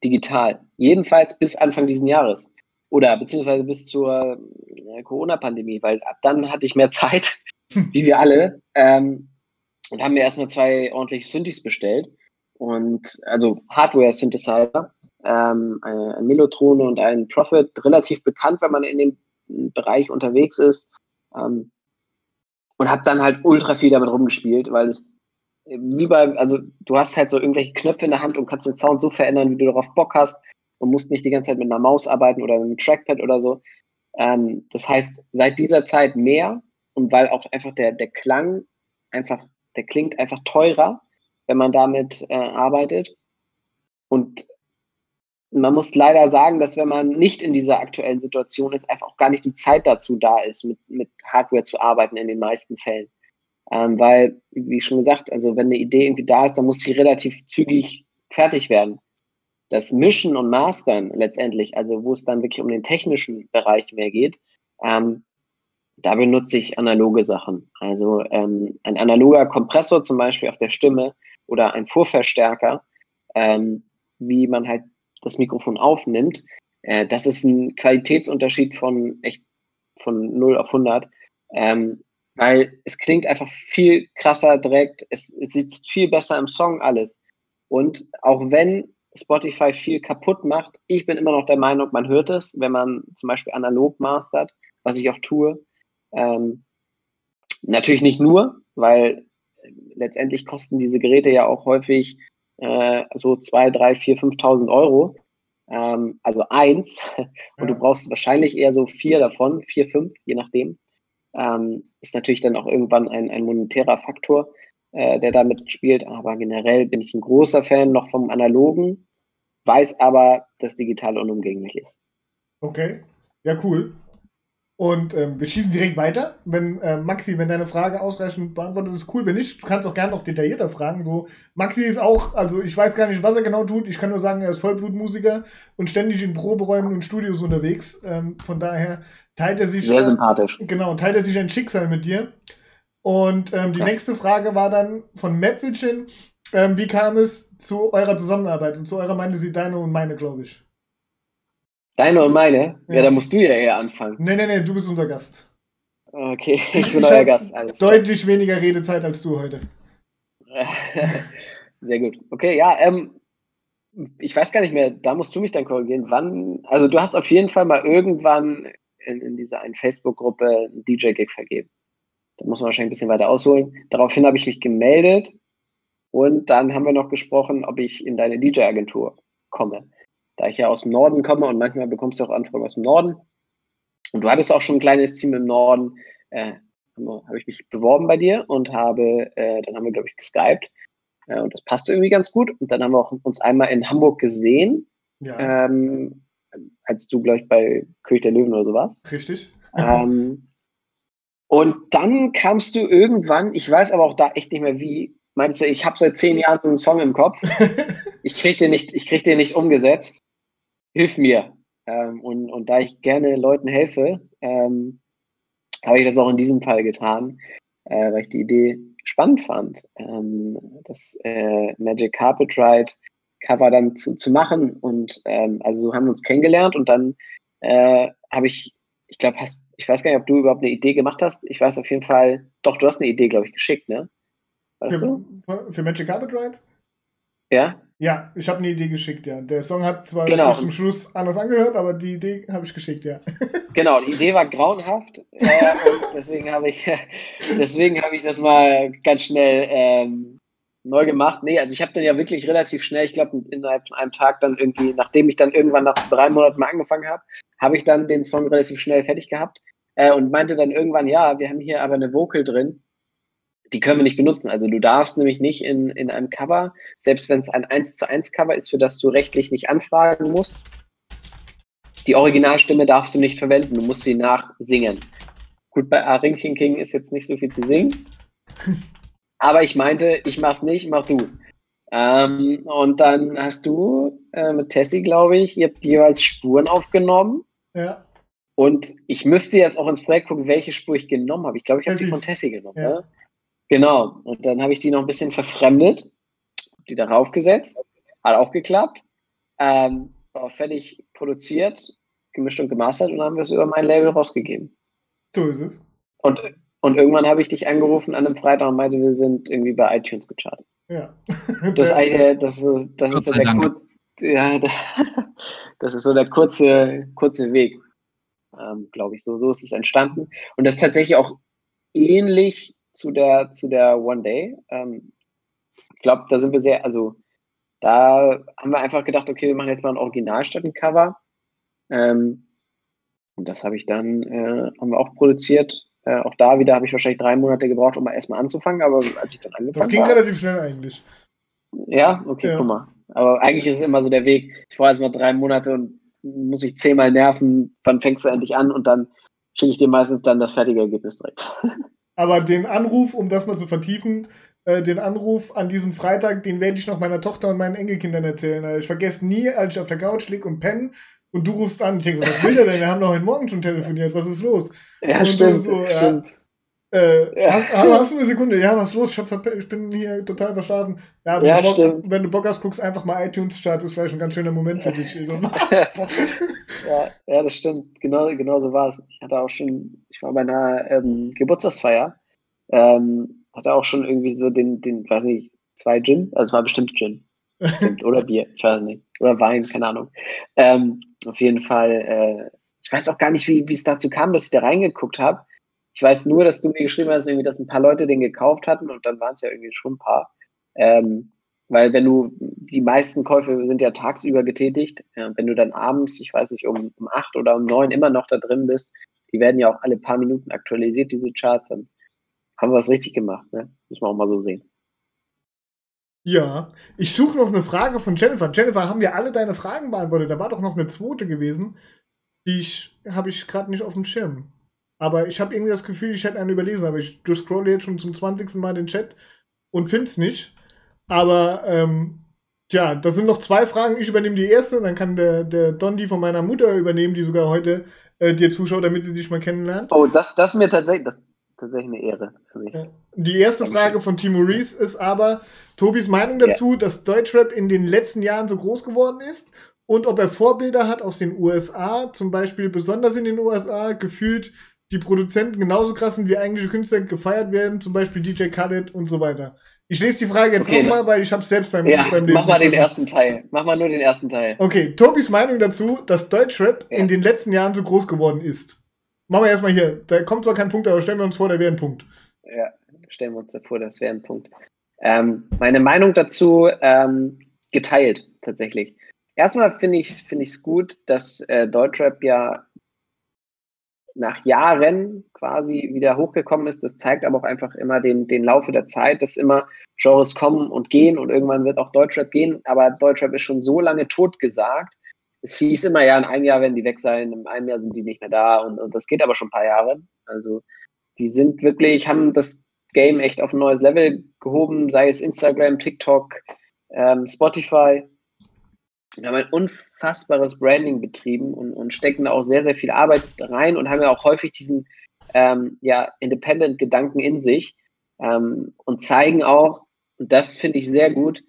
digital. Jedenfalls bis Anfang diesen Jahres oder beziehungsweise bis zur äh, Corona-Pandemie, weil ab dann hatte ich mehr Zeit, wie wir alle, ähm, und haben mir erstmal zwei ordentliche Synthes bestellt. Und also Hardware-Synthesizer, ähm, ein, Mellotron und ein Prophet, relativ bekannt, wenn man in dem Bereich unterwegs ist. Ähm, und habe dann halt ultra viel damit rumgespielt, weil es wie bei, also du hast halt so irgendwelche Knöpfe in der Hand und kannst den Sound so verändern, wie du darauf Bock hast und musst nicht die ganze Zeit mit einer Maus arbeiten oder mit einem Trackpad oder so. Ähm, das heißt, seit dieser Zeit mehr und weil auch einfach der, der Klang einfach, der klingt einfach teurer, wenn man damit äh, arbeitet. Und man muss leider sagen, dass wenn man nicht in dieser aktuellen Situation ist, einfach auch gar nicht die Zeit dazu da ist, mit, mit Hardware zu arbeiten in den meisten Fällen. Ähm, weil, wie schon gesagt, also wenn eine Idee irgendwie da ist, dann muss sie relativ zügig fertig werden das Mischen und Mastern letztendlich, also wo es dann wirklich um den technischen Bereich mehr geht, ähm, da benutze ich analoge Sachen. Also ähm, ein analoger Kompressor zum Beispiel auf der Stimme oder ein Vorverstärker, ähm, wie man halt das Mikrofon aufnimmt, äh, das ist ein Qualitätsunterschied von echt von 0 auf 100, ähm, weil es klingt einfach viel krasser direkt, es, es sitzt viel besser im Song alles. Und auch wenn Spotify viel kaputt macht. Ich bin immer noch der Meinung, man hört es, wenn man zum Beispiel analog mastert. was ich auch tue. Ähm, natürlich nicht nur, weil letztendlich kosten diese Geräte ja auch häufig äh, so zwei, drei, vier, 5.000 Euro. Ähm, also eins. Und du brauchst wahrscheinlich eher so vier davon, vier, fünf, je nachdem. Ähm, ist natürlich dann auch irgendwann ein, ein monetärer Faktor, äh, der damit spielt. Aber generell bin ich ein großer Fan noch vom Analogen, weiß aber, dass digital unumgänglich ist. Okay, ja, cool. Und ähm, wir schießen direkt weiter. Wenn äh, Maxi, wenn deine Frage ausreichend beantwortet ist, cool. Wenn nicht, du kannst auch gerne noch detaillierter fragen. So, Maxi ist auch, also ich weiß gar nicht, was er genau tut. Ich kann nur sagen, er ist Vollblutmusiker und ständig in Proberäumen und Studios unterwegs. Ähm, von daher teilt er sich. Sehr sympathisch. Genau, teilt er sich ein Schicksal mit dir. Und ähm, die ja. nächste Frage war dann von Mäpfelchen. Ähm, wie kam es zu eurer Zusammenarbeit? Und zu eurer meinte sie deine und meine, glaube ich. Deine und meine? Ja. ja, da musst du ja eher anfangen. Nee, nee, nee, du bist unser Gast. Okay, ich bin ich euer Gast. Alles deutlich klar. weniger Redezeit als du heute. Sehr gut. Okay, ja, ähm, ich weiß gar nicht mehr, da musst du mich dann korrigieren. Wann, also du hast auf jeden Fall mal irgendwann in, in dieser einen Facebook-Gruppe einen DJ-Gig vergeben. Da muss man wahrscheinlich ein bisschen weiter ausholen. Daraufhin habe ich mich gemeldet und dann haben wir noch gesprochen, ob ich in deine DJ-Agentur komme da ich ja aus dem Norden komme und manchmal bekommst du auch Anfragen aus dem Norden. Und du hattest auch schon ein kleines Team im Norden, äh, habe ich mich beworben bei dir und habe, äh, dann haben wir, glaube ich, geskypt. Äh, und das passte irgendwie ganz gut. Und dann haben wir auch uns einmal in Hamburg gesehen. Ja. Ähm, als du, glaube ich, bei König der Löwen oder so warst. Richtig. Ähm, und dann kamst du irgendwann, ich weiß aber auch da echt nicht mehr wie, meinst du, ich habe seit zehn Jahren so einen Song im Kopf. ich krieg den nicht, ich krieg den nicht umgesetzt hilf mir. Ähm, und, und da ich gerne Leuten helfe, ähm, habe ich das auch in diesem Fall getan, äh, weil ich die Idee spannend fand, ähm, das äh, Magic Carpet Ride Cover dann zu, zu machen. Und ähm, also so haben wir uns kennengelernt und dann äh, habe ich, ich glaube, hast, ich weiß gar nicht, ob du überhaupt eine Idee gemacht hast. Ich weiß auf jeden Fall, doch, du hast eine Idee, glaube ich, geschickt, ne? Für, du? für Magic Carpet Ride? Ja? Ja, ich habe eine Idee geschickt, ja. Der Song hat zwar genau. zum Schluss anders angehört, aber die Idee habe ich geschickt, ja. Genau, die Idee war grauenhaft äh, und deswegen habe ich, deswegen habe ich das mal ganz schnell ähm, neu gemacht. Nee, also ich habe dann ja wirklich relativ schnell, ich glaube innerhalb von einem Tag dann irgendwie, nachdem ich dann irgendwann nach drei Monaten mal angefangen habe, habe ich dann den Song relativ schnell fertig gehabt äh, und meinte dann irgendwann, ja, wir haben hier aber eine Vocal drin die können wir nicht benutzen. Also du darfst nämlich nicht in, in einem Cover, selbst wenn es ein 1 zu 1 Cover ist, für das du rechtlich nicht anfragen musst, die Originalstimme darfst du nicht verwenden, du musst sie nachsingen. Gut, bei A Ring King King ist jetzt nicht so viel zu singen, aber ich meinte, ich mach's nicht, mach du. Ähm, und dann hast du äh, mit Tessie, glaube ich, ihr habt jeweils Spuren aufgenommen. Ja. Und ich müsste jetzt auch ins Projekt gucken, welche Spur ich genommen habe. Ich glaube, ich habe die von Tessie genommen. Ja. Ne? Genau. Und dann habe ich die noch ein bisschen verfremdet, die darauf gesetzt. Hat auch geklappt. Ähm, war fertig produziert, gemischt und gemastert und dann haben wir es über mein Label rausgegeben. So ist es. Und, und irgendwann habe ich dich angerufen an einem Freitag und meinte, wir sind irgendwie bei iTunes gechartet. Ja. Das, das, ist, das ist so der kur ja, das ist so der kurze, kurze Weg, ähm, glaube ich. So, so ist es entstanden. Und das ist tatsächlich auch ähnlich zu der, zu der One Day. Ähm, ich glaube, da sind wir sehr, also da haben wir einfach gedacht, okay, wir machen jetzt mal ein Original statt ein Cover. Ähm, und das habe ich dann, äh, haben wir auch produziert. Äh, auch da wieder habe ich wahrscheinlich drei Monate gebraucht, um mal erstmal anzufangen, aber als ich dann angefangen habe. Das ging war, relativ schnell eigentlich. Ja, okay, ja. guck mal. Aber eigentlich ist es immer so der Weg. Ich brauche erstmal drei Monate und muss ich zehnmal nerven, wann fängst du endlich an und dann schicke ich dir meistens dann das fertige Ergebnis direkt. Aber den Anruf, um das mal zu vertiefen, äh, den Anruf an diesem Freitag, den werde ich noch meiner Tochter und meinen Enkelkindern erzählen. Also ich vergesse nie, als ich auf der Couch liege und penne und du rufst an. Ich denke so, was will der denn? Wir haben doch heute Morgen schon telefoniert. Was ist los? Ja, und stimmt, so, ja, stimmt. Äh, ja. hast, hast, du eine Sekunde? Ja, was ist los? Ich, hab, ich bin hier total verschlafen. Ja, wenn, ja, du Bock, wenn, du Bock, hast, guckst einfach mal iTunes Start. Das wäre schon ein ganz schöner Moment für dich. ja, ja, das stimmt. Genau, genau so war es. Ich hatte auch schon, ich war bei einer ähm, Geburtstagsfeier, ähm, hatte auch schon irgendwie so den, den, weiß nicht, zwei Gin. Also es war bestimmt Gin. Bestimmt. Oder Bier, ich weiß nicht. Oder Wein, keine Ahnung. Ähm, auf jeden Fall, äh, ich weiß auch gar nicht, wie es dazu kam, dass ich da reingeguckt habe. Ich weiß nur, dass du mir geschrieben hast, irgendwie, dass ein paar Leute den gekauft hatten und dann waren es ja irgendwie schon ein paar. Ähm, weil wenn du, die meisten Käufe sind ja tagsüber getätigt, ja, wenn du dann abends, ich weiß nicht, um, um acht oder um neun immer noch da drin bist, die werden ja auch alle paar Minuten aktualisiert, diese Charts, dann haben wir was richtig gemacht, ne? Muss man auch mal so sehen. Ja, ich suche noch eine Frage von Jennifer. Jennifer, haben wir alle deine Fragen beantwortet? Da war doch noch eine zweite gewesen. Die habe ich gerade nicht auf dem Schirm. Aber ich habe irgendwie das Gefühl, ich hätte eine überlesen, aber ich durchscrolle jetzt schon zum 20. Mal den Chat und finde es nicht. Aber ähm, tja, das sind noch zwei Fragen. Ich übernehme die erste und dann kann der, der Don die von meiner Mutter übernehmen, die sogar heute äh, dir zuschaut, damit sie dich mal kennenlernt. Oh, das, das ist mir tatsächlich, das, tatsächlich eine Ehre für mich. Die erste Frage von Timo Rees ist aber Tobis Meinung dazu, ja. dass Deutschrap in den letzten Jahren so groß geworden ist und ob er Vorbilder hat aus den USA, zum Beispiel besonders in den USA, gefühlt die Produzenten genauso krass sind wie eigentliche Künstler gefeiert werden, zum Beispiel DJ Khaled und so weiter. Ich lese die Frage jetzt okay, nochmal, weil ich habe selbst beim, ja, beim Lesen. Mach mal den ersten Teil. Mach mal nur den ersten Teil. Okay, Tobis Meinung dazu, dass Deutschrap ja. in den letzten Jahren so groß geworden ist. Machen wir erstmal hier. Da kommt zwar kein Punkt, aber stellen wir uns vor, da wäre ein Punkt. Ja, stellen wir uns vor, das wäre ein Punkt. Ähm, meine Meinung dazu ähm, geteilt, tatsächlich. Erstmal finde ich es find gut, dass äh, Deutschrap ja nach Jahren quasi wieder hochgekommen ist. Das zeigt aber auch einfach immer den, den Laufe der Zeit, dass immer Genres kommen und gehen und irgendwann wird auch Deutschrap gehen. Aber Deutschrap ist schon so lange tot gesagt. Es hieß immer, ja, in einem Jahr werden die weg sein, in einem Jahr sind die nicht mehr da und, und das geht aber schon ein paar Jahre. Also die sind wirklich, haben das Game echt auf ein neues Level gehoben, sei es Instagram, TikTok, ähm, Spotify. Wir haben ein unfassbares Branding betrieben und, und stecken da auch sehr, sehr viel Arbeit rein und haben ja auch häufig diesen ähm, ja, Independent-Gedanken in sich ähm, und zeigen auch, und das finde ich sehr gut,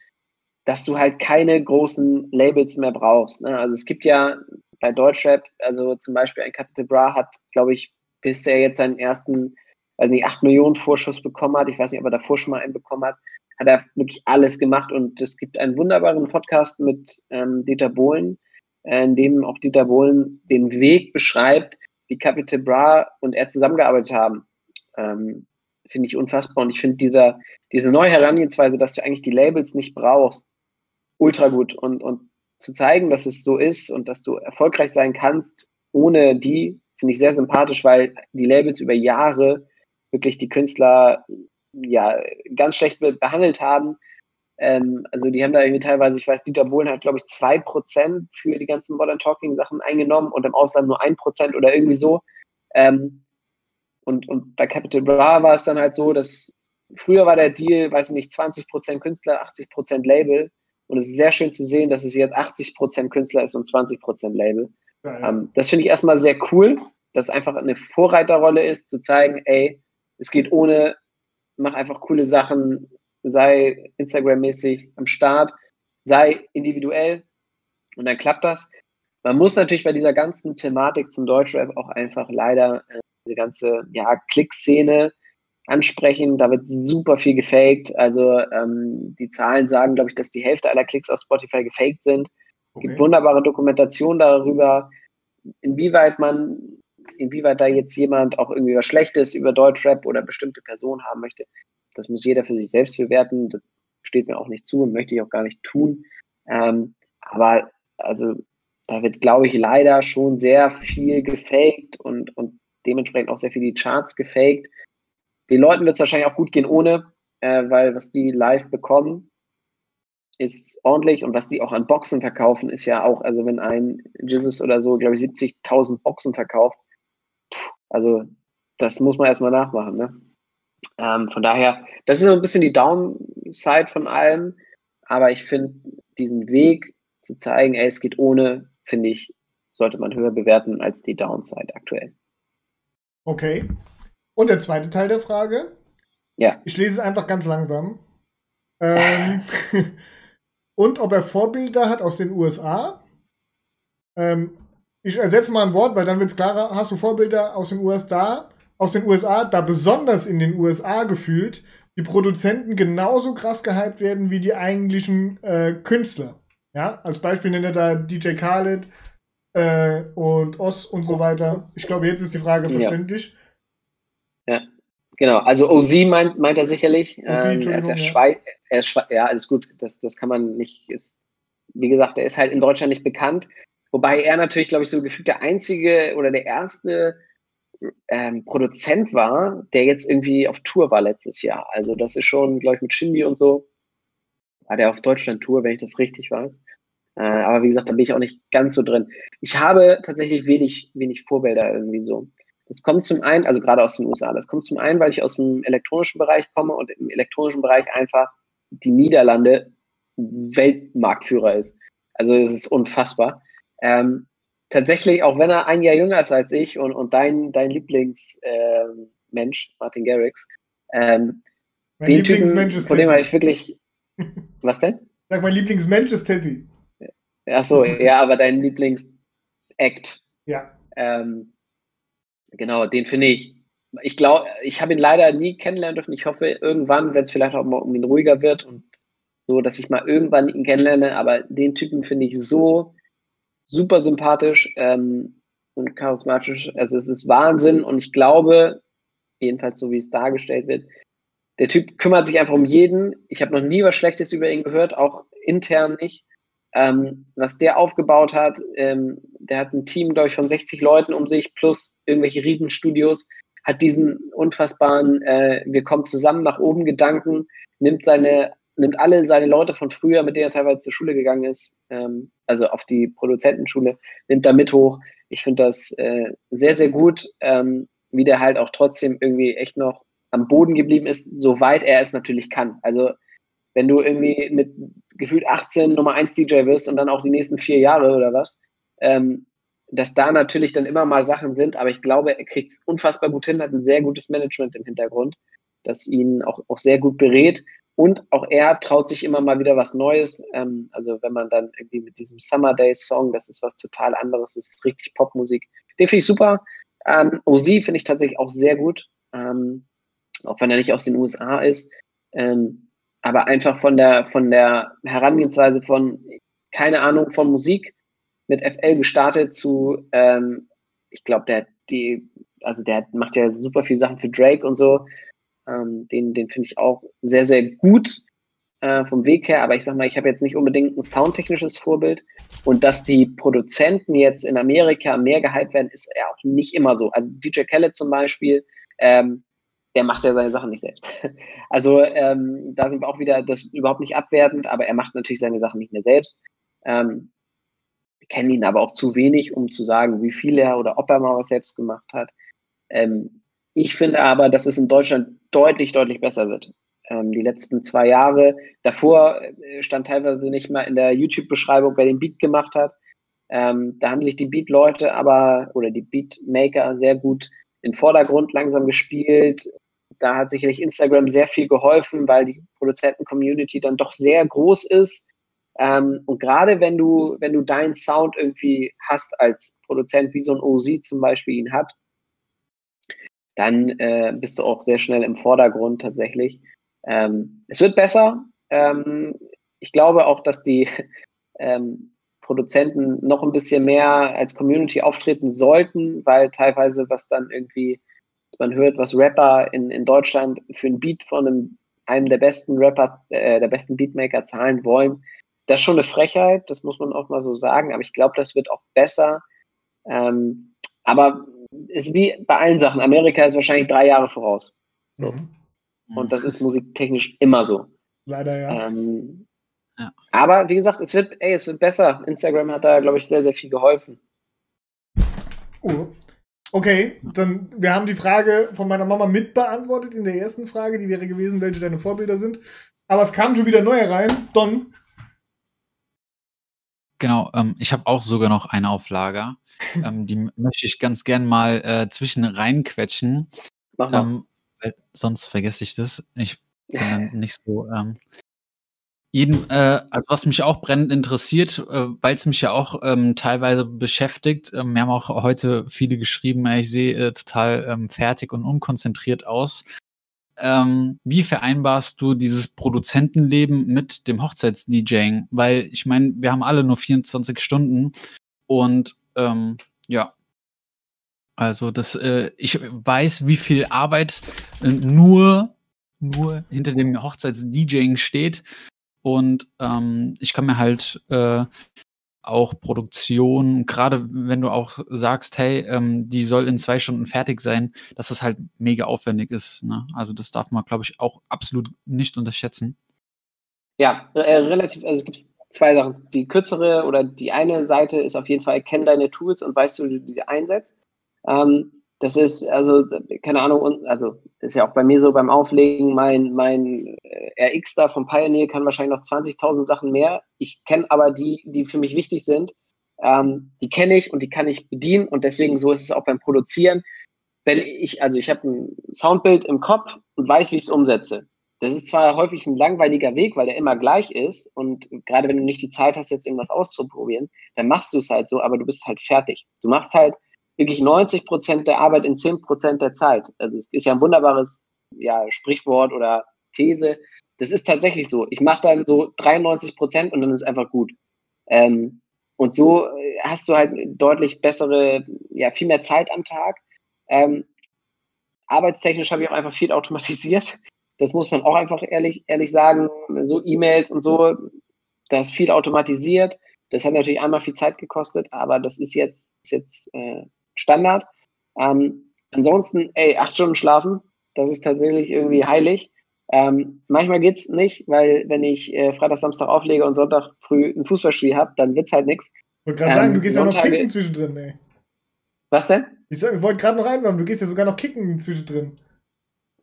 dass du halt keine großen Labels mehr brauchst. Ne? Also es gibt ja bei Deutschrap, also zum Beispiel ein Capital Bra hat, glaube ich, bis er jetzt seinen ersten, also nicht, 8 Millionen Vorschuss bekommen hat, ich weiß nicht, ob er davor schon mal einen bekommen hat, hat er wirklich alles gemacht und es gibt einen wunderbaren Podcast mit ähm, Dieter Bohlen, äh, in dem auch Dieter Bohlen den Weg beschreibt, wie Capital Bra und er zusammengearbeitet haben. Ähm, finde ich unfassbar und ich finde diese neue Herangehensweise, dass du eigentlich die Labels nicht brauchst, ultra gut und, und zu zeigen, dass es so ist und dass du erfolgreich sein kannst ohne die, finde ich sehr sympathisch, weil die Labels über Jahre wirklich die Künstler ja, ganz schlecht behandelt haben. Ähm, also die haben da irgendwie teilweise, ich weiß, Dieter Bohlen hat, glaube ich, 2% für die ganzen Modern Talking Sachen eingenommen und im Ausland nur 1% oder irgendwie so. Ähm, und, und bei Capital Bra war es dann halt so, dass früher war der Deal, weiß ich nicht, 20% Künstler, 80% Label. Und es ist sehr schön zu sehen, dass es jetzt 80% Künstler ist und 20% Label. Ja, ja. Ähm, das finde ich erstmal sehr cool, dass einfach eine Vorreiterrolle ist, zu zeigen, ey, es geht ohne mach einfach coole Sachen, sei Instagram-mäßig am Start, sei individuell und dann klappt das. Man muss natürlich bei dieser ganzen Thematik zum Deutschrap auch einfach leider äh, diese ganze ja, Klick-Szene ansprechen. Da wird super viel gefaked. Also ähm, die Zahlen sagen, glaube ich, dass die Hälfte aller Klicks auf Spotify gefaked sind. Es okay. gibt wunderbare Dokumentation darüber, inwieweit man inwieweit da jetzt jemand auch irgendwie was Schlechtes über Deutschrap oder bestimmte Personen haben möchte, das muss jeder für sich selbst bewerten. Das steht mir auch nicht zu und möchte ich auch gar nicht tun. Ähm, aber also da wird, glaube ich, leider schon sehr viel gefaked und, und dementsprechend auch sehr viel die Charts gefaked. Den Leuten wird es wahrscheinlich auch gut gehen ohne, äh, weil was die live bekommen, ist ordentlich und was die auch an Boxen verkaufen, ist ja auch, also wenn ein Jesus oder so, glaube ich, 70.000 Boxen verkauft, also das muss man erstmal nachmachen. Ne? Ähm, von daher, das ist so ein bisschen die Downside von allem. Aber ich finde, diesen Weg zu zeigen, ey, es geht ohne, finde ich, sollte man höher bewerten als die Downside aktuell. Okay. Und der zweite Teil der Frage? Ja. Ich lese es einfach ganz langsam. Ähm, und ob er Vorbilder hat aus den USA. Ähm, ich ersetze mal ein Wort, weil dann wird es klarer. Hast du Vorbilder aus den USA, aus den USA, da besonders in den USA gefühlt, die Produzenten genauso krass gehypt werden wie die eigentlichen äh, Künstler? Ja, als Beispiel nennt er da DJ Khaled, äh, und Oz und so weiter. Ich glaube, jetzt ist die Frage verständlich. Ja, ja. genau. Also OZ meint, meint er sicherlich. Ähm, er ist ja, ja. Er ist Schwe ja, alles gut. Das, das kann man nicht. Ist, wie gesagt, er ist halt in Deutschland nicht bekannt. Wobei er natürlich, glaube ich, so gefühlt der einzige oder der erste ähm, Produzent war, der jetzt irgendwie auf Tour war letztes Jahr. Also das ist schon, glaube ich, mit Shindy und so, war der auf Deutschland-Tour, wenn ich das richtig weiß. Äh, aber wie gesagt, da bin ich auch nicht ganz so drin. Ich habe tatsächlich wenig, wenig Vorbilder irgendwie so. Das kommt zum einen, also gerade aus den USA, das kommt zum einen, weil ich aus dem elektronischen Bereich komme und im elektronischen Bereich einfach die Niederlande Weltmarktführer ist. Also es ist unfassbar. Ähm, tatsächlich, auch wenn er ein Jahr jünger ist als ich und, und dein, dein Lieblingsmensch, äh, Martin Garrix, ähm, mein den Typen, von dem habe ich wirklich. Was denn? Sag, mein Lieblingsmensch ist Tessie. Achso, ja, aber dein Lieblings-Act. Ja. Ähm, genau, den finde ich. Ich glaube, ich habe ihn leider nie kennenlernen dürfen. Ich hoffe, irgendwann, wenn es vielleicht auch mal um ihn ruhiger wird und so, dass ich mal irgendwann ihn kennenlerne. Aber den Typen finde ich so super sympathisch ähm, und charismatisch. Also es ist Wahnsinn und ich glaube, jedenfalls so wie es dargestellt wird, der Typ kümmert sich einfach um jeden. Ich habe noch nie was Schlechtes über ihn gehört, auch intern nicht. Ähm, was der aufgebaut hat, ähm, der hat ein Team, glaube ich, von 60 Leuten um sich plus irgendwelche Riesenstudios, hat diesen unfassbaren, äh, wir kommen zusammen nach oben Gedanken, nimmt seine nimmt alle seine Leute von früher, mit denen er teilweise zur Schule gegangen ist, ähm, also auf die Produzentenschule, nimmt da mit hoch. Ich finde das äh, sehr, sehr gut, ähm, wie der halt auch trotzdem irgendwie echt noch am Boden geblieben ist, soweit er es natürlich kann. Also wenn du irgendwie mit gefühlt 18 Nummer 1 DJ wirst und dann auch die nächsten vier Jahre oder was, ähm, dass da natürlich dann immer mal Sachen sind, aber ich glaube, er kriegt es unfassbar gut hin, hat ein sehr gutes Management im Hintergrund, das ihn auch, auch sehr gut berät und auch er traut sich immer mal wieder was Neues. Ähm, also wenn man dann irgendwie mit diesem Summer Days Song, das ist was total anderes, das ist richtig Popmusik. Den finde ich super. Ähm, OZ finde ich tatsächlich auch sehr gut, ähm, auch wenn er nicht aus den USA ist. Ähm, aber einfach von der, von der Herangehensweise von, keine Ahnung, von Musik mit FL gestartet zu, ähm, ich glaube, der, die, also der macht ja super viele Sachen für Drake und so. Ähm, den den finde ich auch sehr, sehr gut äh, vom Weg her. Aber ich sag mal, ich habe jetzt nicht unbedingt ein soundtechnisches Vorbild. Und dass die Produzenten jetzt in Amerika mehr gehypt werden, ist ja auch nicht immer so. Also DJ Khaled zum Beispiel, ähm, der macht ja seine Sachen nicht selbst. Also ähm, da sind wir auch wieder das überhaupt nicht abwertend, aber er macht natürlich seine Sachen nicht mehr selbst. Ähm, wir kennen ihn aber auch zu wenig, um zu sagen, wie viel er oder ob er mal was selbst gemacht hat. Ähm, ich finde aber, dass es in Deutschland deutlich, deutlich besser wird. Ähm, die letzten zwei Jahre. Davor äh, stand teilweise nicht mal in der YouTube-Beschreibung, wer den Beat gemacht hat. Ähm, da haben sich die Beat-Leute aber oder die Beatmaker sehr gut in den Vordergrund langsam gespielt. Da hat sicherlich Instagram sehr viel geholfen, weil die Produzenten-Community dann doch sehr groß ist. Ähm, und gerade wenn du, wenn du deinen Sound irgendwie hast als Produzent, wie so ein OZ zum Beispiel ihn hat, dann äh, bist du auch sehr schnell im Vordergrund tatsächlich. Ähm, es wird besser. Ähm, ich glaube auch, dass die ähm, Produzenten noch ein bisschen mehr als Community auftreten sollten, weil teilweise, was dann irgendwie, man hört, was Rapper in, in Deutschland für ein Beat von einem, einem der besten Rapper, äh, der besten Beatmaker zahlen wollen, das ist schon eine Frechheit, das muss man auch mal so sagen, aber ich glaube, das wird auch besser. Ähm, aber ist wie bei allen Sachen. Amerika ist wahrscheinlich drei Jahre voraus. So. Mhm. Und das ist musiktechnisch immer so. Leider ja. Ähm, ja. Aber wie gesagt, es wird, ey, es wird besser. Instagram hat da, glaube ich, sehr, sehr viel geholfen. Oh. Okay, dann wir haben die Frage von meiner Mama mitbeantwortet in der ersten Frage, die wäre gewesen, welche deine Vorbilder sind. Aber es kamen schon wieder neue rein. Don. Genau, ähm, ich habe auch sogar noch eine auf Lager. ähm, die möchte ich ganz gern mal äh, zwischen reinquetschen. Mach mal. Ähm, weil sonst vergesse ich das. Ich bin dann nicht so. Ähm, jeden, äh, also was mich auch brennend interessiert, äh, weil es mich ja auch ähm, teilweise beschäftigt. Ähm, wir haben auch heute viele geschrieben, ich sehe äh, total ähm, fertig und unkonzentriert aus. Ähm, wie vereinbarst du dieses Produzentenleben mit dem Hochzeits-DJing? Weil ich meine, wir haben alle nur 24 Stunden und ähm, ja. Also das, äh, ich weiß, wie viel Arbeit äh, nur, nur hinter dem Hochzeits-DJing steht. Und ähm, ich kann mir halt äh, auch Produktion, gerade wenn du auch sagst, hey, ähm, die soll in zwei Stunden fertig sein, dass es halt mega aufwendig ist. Ne? Also das darf man, glaube ich, auch absolut nicht unterschätzen. Ja, äh, relativ, also es gibt zwei Sachen. Die kürzere oder die eine Seite ist auf jeden Fall, kenn deine Tools und weißt, wie du die einsetzt. Ähm, das ist, also, keine Ahnung, also ist ja auch bei mir so beim Auflegen, mein, mein äh, RX da vom Pioneer kann wahrscheinlich noch 20.000 Sachen mehr. Ich kenne aber die, die für mich wichtig sind. Ähm, die kenne ich und die kann ich bedienen und deswegen so ist es auch beim Produzieren. Wenn ich, also ich habe ein Soundbild im Kopf und weiß, wie ich es umsetze. Das ist zwar häufig ein langweiliger Weg, weil der immer gleich ist und gerade wenn du nicht die Zeit hast, jetzt irgendwas auszuprobieren, dann machst du es halt so, aber du bist halt fertig. Du machst halt wirklich 90 Prozent der Arbeit in 10 Prozent der Zeit. Also es ist ja ein wunderbares ja, Sprichwort oder These. Das ist tatsächlich so. Ich mache dann so 93 Prozent und dann ist einfach gut. Ähm, und so äh, hast du halt deutlich bessere, ja, viel mehr Zeit am Tag. Ähm, arbeitstechnisch habe ich auch einfach viel automatisiert. Das muss man auch einfach ehrlich, ehrlich sagen. So E-Mails und so, da ist viel automatisiert. Das hat natürlich einmal viel Zeit gekostet, aber das ist jetzt, ist jetzt äh, Standard. Ähm, ansonsten, ey, acht Stunden schlafen, das ist tatsächlich irgendwie heilig. Ähm, manchmal es nicht, weil wenn ich äh, Freitag, Samstag auflege und Sonntag früh ein Fußballspiel habe, dann wird es halt nichts. Ich wollte gerade ähm, sagen, du gehst ja noch kicken zwischendrin, ey. Was denn? Ich, ich wollte gerade noch einwerfen, du gehst ja sogar noch kicken zwischendrin.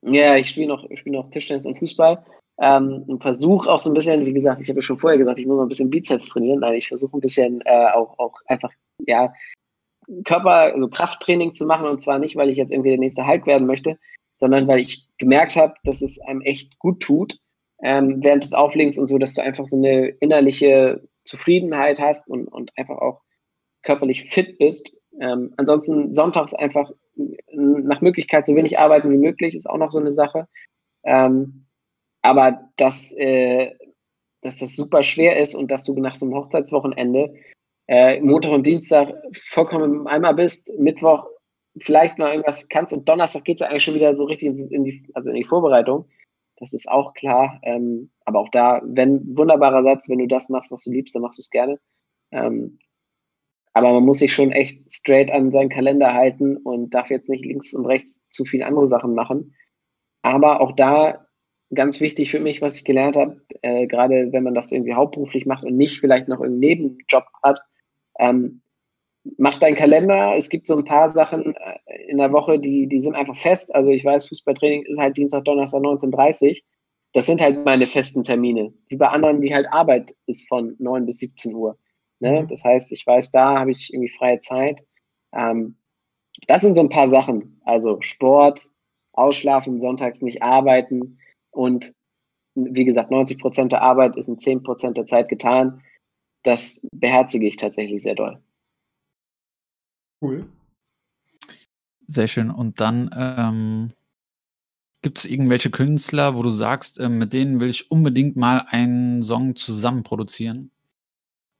Ja, ich spiele noch, spiel noch Tischtennis und Fußball. Ähm, und versuche auch so ein bisschen, wie gesagt, ich habe ja schon vorher gesagt, ich muss noch ein bisschen Bizeps trainieren, weil ich versuche ein bisschen äh, auch, auch einfach, ja, Körper, also Krafttraining zu machen und zwar nicht, weil ich jetzt irgendwie der nächste Hulk werden möchte, sondern weil ich gemerkt habe, dass es einem echt gut tut, ähm, während des Auflegens und so, dass du einfach so eine innerliche Zufriedenheit hast und, und einfach auch körperlich fit bist. Ähm, ansonsten sonntags einfach nach Möglichkeit so wenig arbeiten wie möglich, ist auch noch so eine Sache. Ähm, aber dass, äh, dass das super schwer ist und dass du nach so einem Hochzeitswochenende äh, Montag und Dienstag vollkommen im Eimer bist, Mittwoch vielleicht noch irgendwas kannst und Donnerstag geht es ja eigentlich schon wieder so richtig in die, also in die Vorbereitung. Das ist auch klar. Ähm, aber auch da, wenn, wunderbarer Satz, wenn du das machst, was du liebst, dann machst du es gerne. Ähm, aber man muss sich schon echt straight an seinen Kalender halten und darf jetzt nicht links und rechts zu viel andere Sachen machen. Aber auch da ganz wichtig für mich, was ich gelernt habe, äh, gerade wenn man das irgendwie hauptberuflich macht und nicht vielleicht noch einen Nebenjob hat, ähm, mach deinen Kalender. Es gibt so ein paar Sachen äh, in der Woche, die, die sind einfach fest. Also ich weiß, Fußballtraining ist halt Dienstag, Donnerstag 19.30 Das sind halt meine festen Termine. Wie bei anderen, die halt Arbeit ist von 9 bis 17 Uhr. Ne? Mhm. Das heißt, ich weiß, da habe ich irgendwie freie Zeit. Ähm, das sind so ein paar Sachen. Also Sport, ausschlafen, sonntags nicht arbeiten und wie gesagt, 90 Prozent der Arbeit ist in 10 Prozent der Zeit getan das beherzige ich tatsächlich sehr doll. Cool. Sehr schön. Und dann ähm, gibt es irgendwelche Künstler, wo du sagst, äh, mit denen will ich unbedingt mal einen Song zusammen produzieren?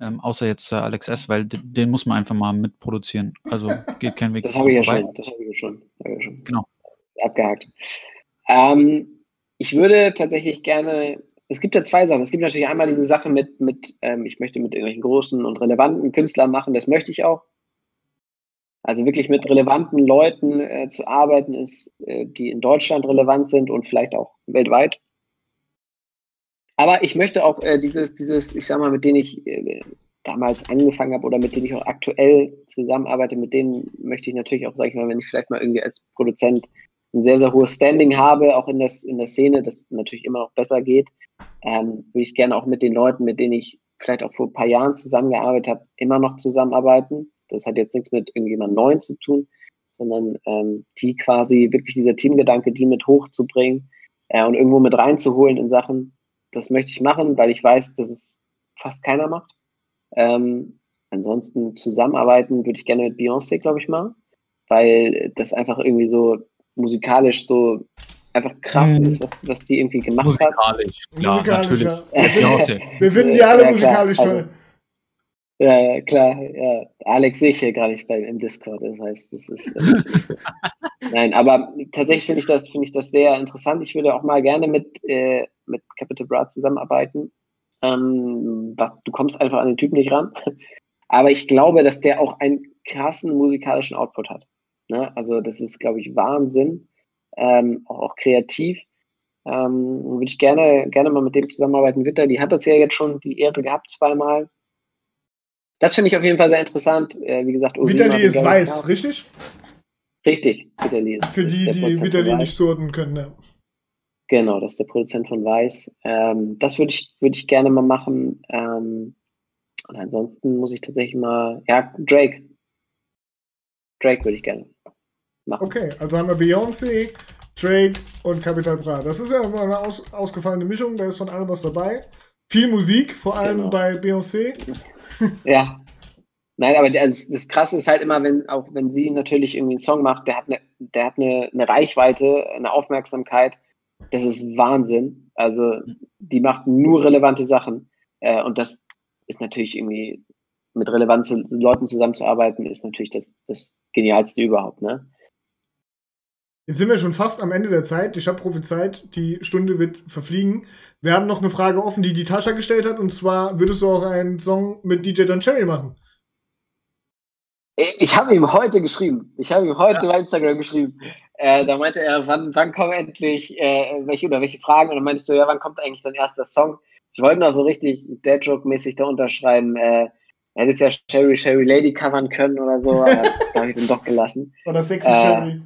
Ähm, außer jetzt äh, Alex S., weil den muss man einfach mal mitproduzieren. Also geht kein Weg. das habe ich ja schon. Das habe ich ja schon. Hab ich schon. Genau. Abgehakt. Ähm, ich würde tatsächlich gerne es gibt ja zwei Sachen. Es gibt natürlich einmal diese Sache mit, mit ähm, ich möchte mit irgendwelchen großen und relevanten Künstlern machen, das möchte ich auch. Also wirklich mit relevanten Leuten äh, zu arbeiten, ist, äh, die in Deutschland relevant sind und vielleicht auch weltweit. Aber ich möchte auch äh, dieses, dieses, ich sag mal, mit denen ich äh, damals angefangen habe oder mit denen ich auch aktuell zusammenarbeite, mit denen möchte ich natürlich auch, sag ich mal, wenn ich vielleicht mal irgendwie als Produzent ein sehr, sehr hohes Standing habe, auch in, das, in der Szene, das natürlich immer noch besser geht, ähm, würde ich gerne auch mit den Leuten, mit denen ich vielleicht auch vor ein paar Jahren zusammengearbeitet habe, immer noch zusammenarbeiten. Das hat jetzt nichts mit irgendjemand Neuen zu tun, sondern ähm, die quasi wirklich dieser Teamgedanke, die mit hochzubringen äh, und irgendwo mit reinzuholen in Sachen, das möchte ich machen, weil ich weiß, dass es fast keiner macht. Ähm, ansonsten zusammenarbeiten würde ich gerne mit Beyoncé, glaube ich, mal, weil das einfach irgendwie so musikalisch so einfach krass mhm. ist, was, was die irgendwie gemacht musikalisch, hat. Klar, musikalisch, natürlich. Ja. Wir, finden, wir finden die alle ja, musikalisch toll. Also, Ja, klar, ja. Alex sehe ich hier gerade nicht beim im Discord, das heißt, das ist so. Nein, aber tatsächlich finde ich das, finde ich das sehr interessant. Ich würde auch mal gerne mit, äh, mit Capital Bra zusammenarbeiten. Ähm, du kommst einfach an den Typen nicht ran. Aber ich glaube, dass der auch einen krassen musikalischen Output hat. Ne? Also, das ist, glaube ich, Wahnsinn. Ähm, auch, auch kreativ. Ähm, würde ich gerne, gerne mal mit dem zusammenarbeiten. Witter, die hat das ja jetzt schon die Ehre gehabt, zweimal. Das finde ich auf jeden Fall sehr interessant. Äh, wie gesagt, Vitali ist weiß, auch. richtig? Richtig, Vitali ist Für die, ist die Vitali nicht sorten können, ja. Genau, das ist der Produzent von Weiß. Ähm, das würde ich, würd ich gerne mal machen. Ähm, und ansonsten muss ich tatsächlich mal, ja, Drake. Drake würde ich gerne machen. Okay, also haben wir Beyoncé, Drake und Capital Bra. Das ist ja immer eine aus, ausgefallene Mischung, da ist von allem was dabei. Viel Musik, vor allem genau. bei Beyoncé. ja. Nein, aber das, das Krasse ist halt immer, wenn, auch wenn sie natürlich irgendwie einen Song macht, der hat eine, der hat eine, eine Reichweite, eine Aufmerksamkeit. Das ist Wahnsinn. Also, die macht nur relevante Sachen. Äh, und das ist natürlich irgendwie mit relevanten Leuten zusammenzuarbeiten, ist natürlich das, das Genialste überhaupt, ne? Jetzt sind wir schon fast am Ende der Zeit. Ich habe prophezeit, die Stunde wird verfliegen. Wir haben noch eine Frage offen, die die Tascha gestellt hat. Und zwar, würdest du auch einen Song mit DJ Don Cherry machen? Ich habe ihm heute geschrieben. Ich habe ihm heute ja. bei Instagram geschrieben. Äh, da meinte er, wann, wann kommen endlich äh, welche oder welche Fragen? Und dann meinte ich so, ja, wann kommt eigentlich dein erster Song? Ich wollte noch so richtig Dead-Joke-mäßig da unterschreiben. Äh, er hätte es ja Sherry Sherry Lady covern können oder so, aber da habe ich den doch gelassen. Oder Sexy äh, Cherry.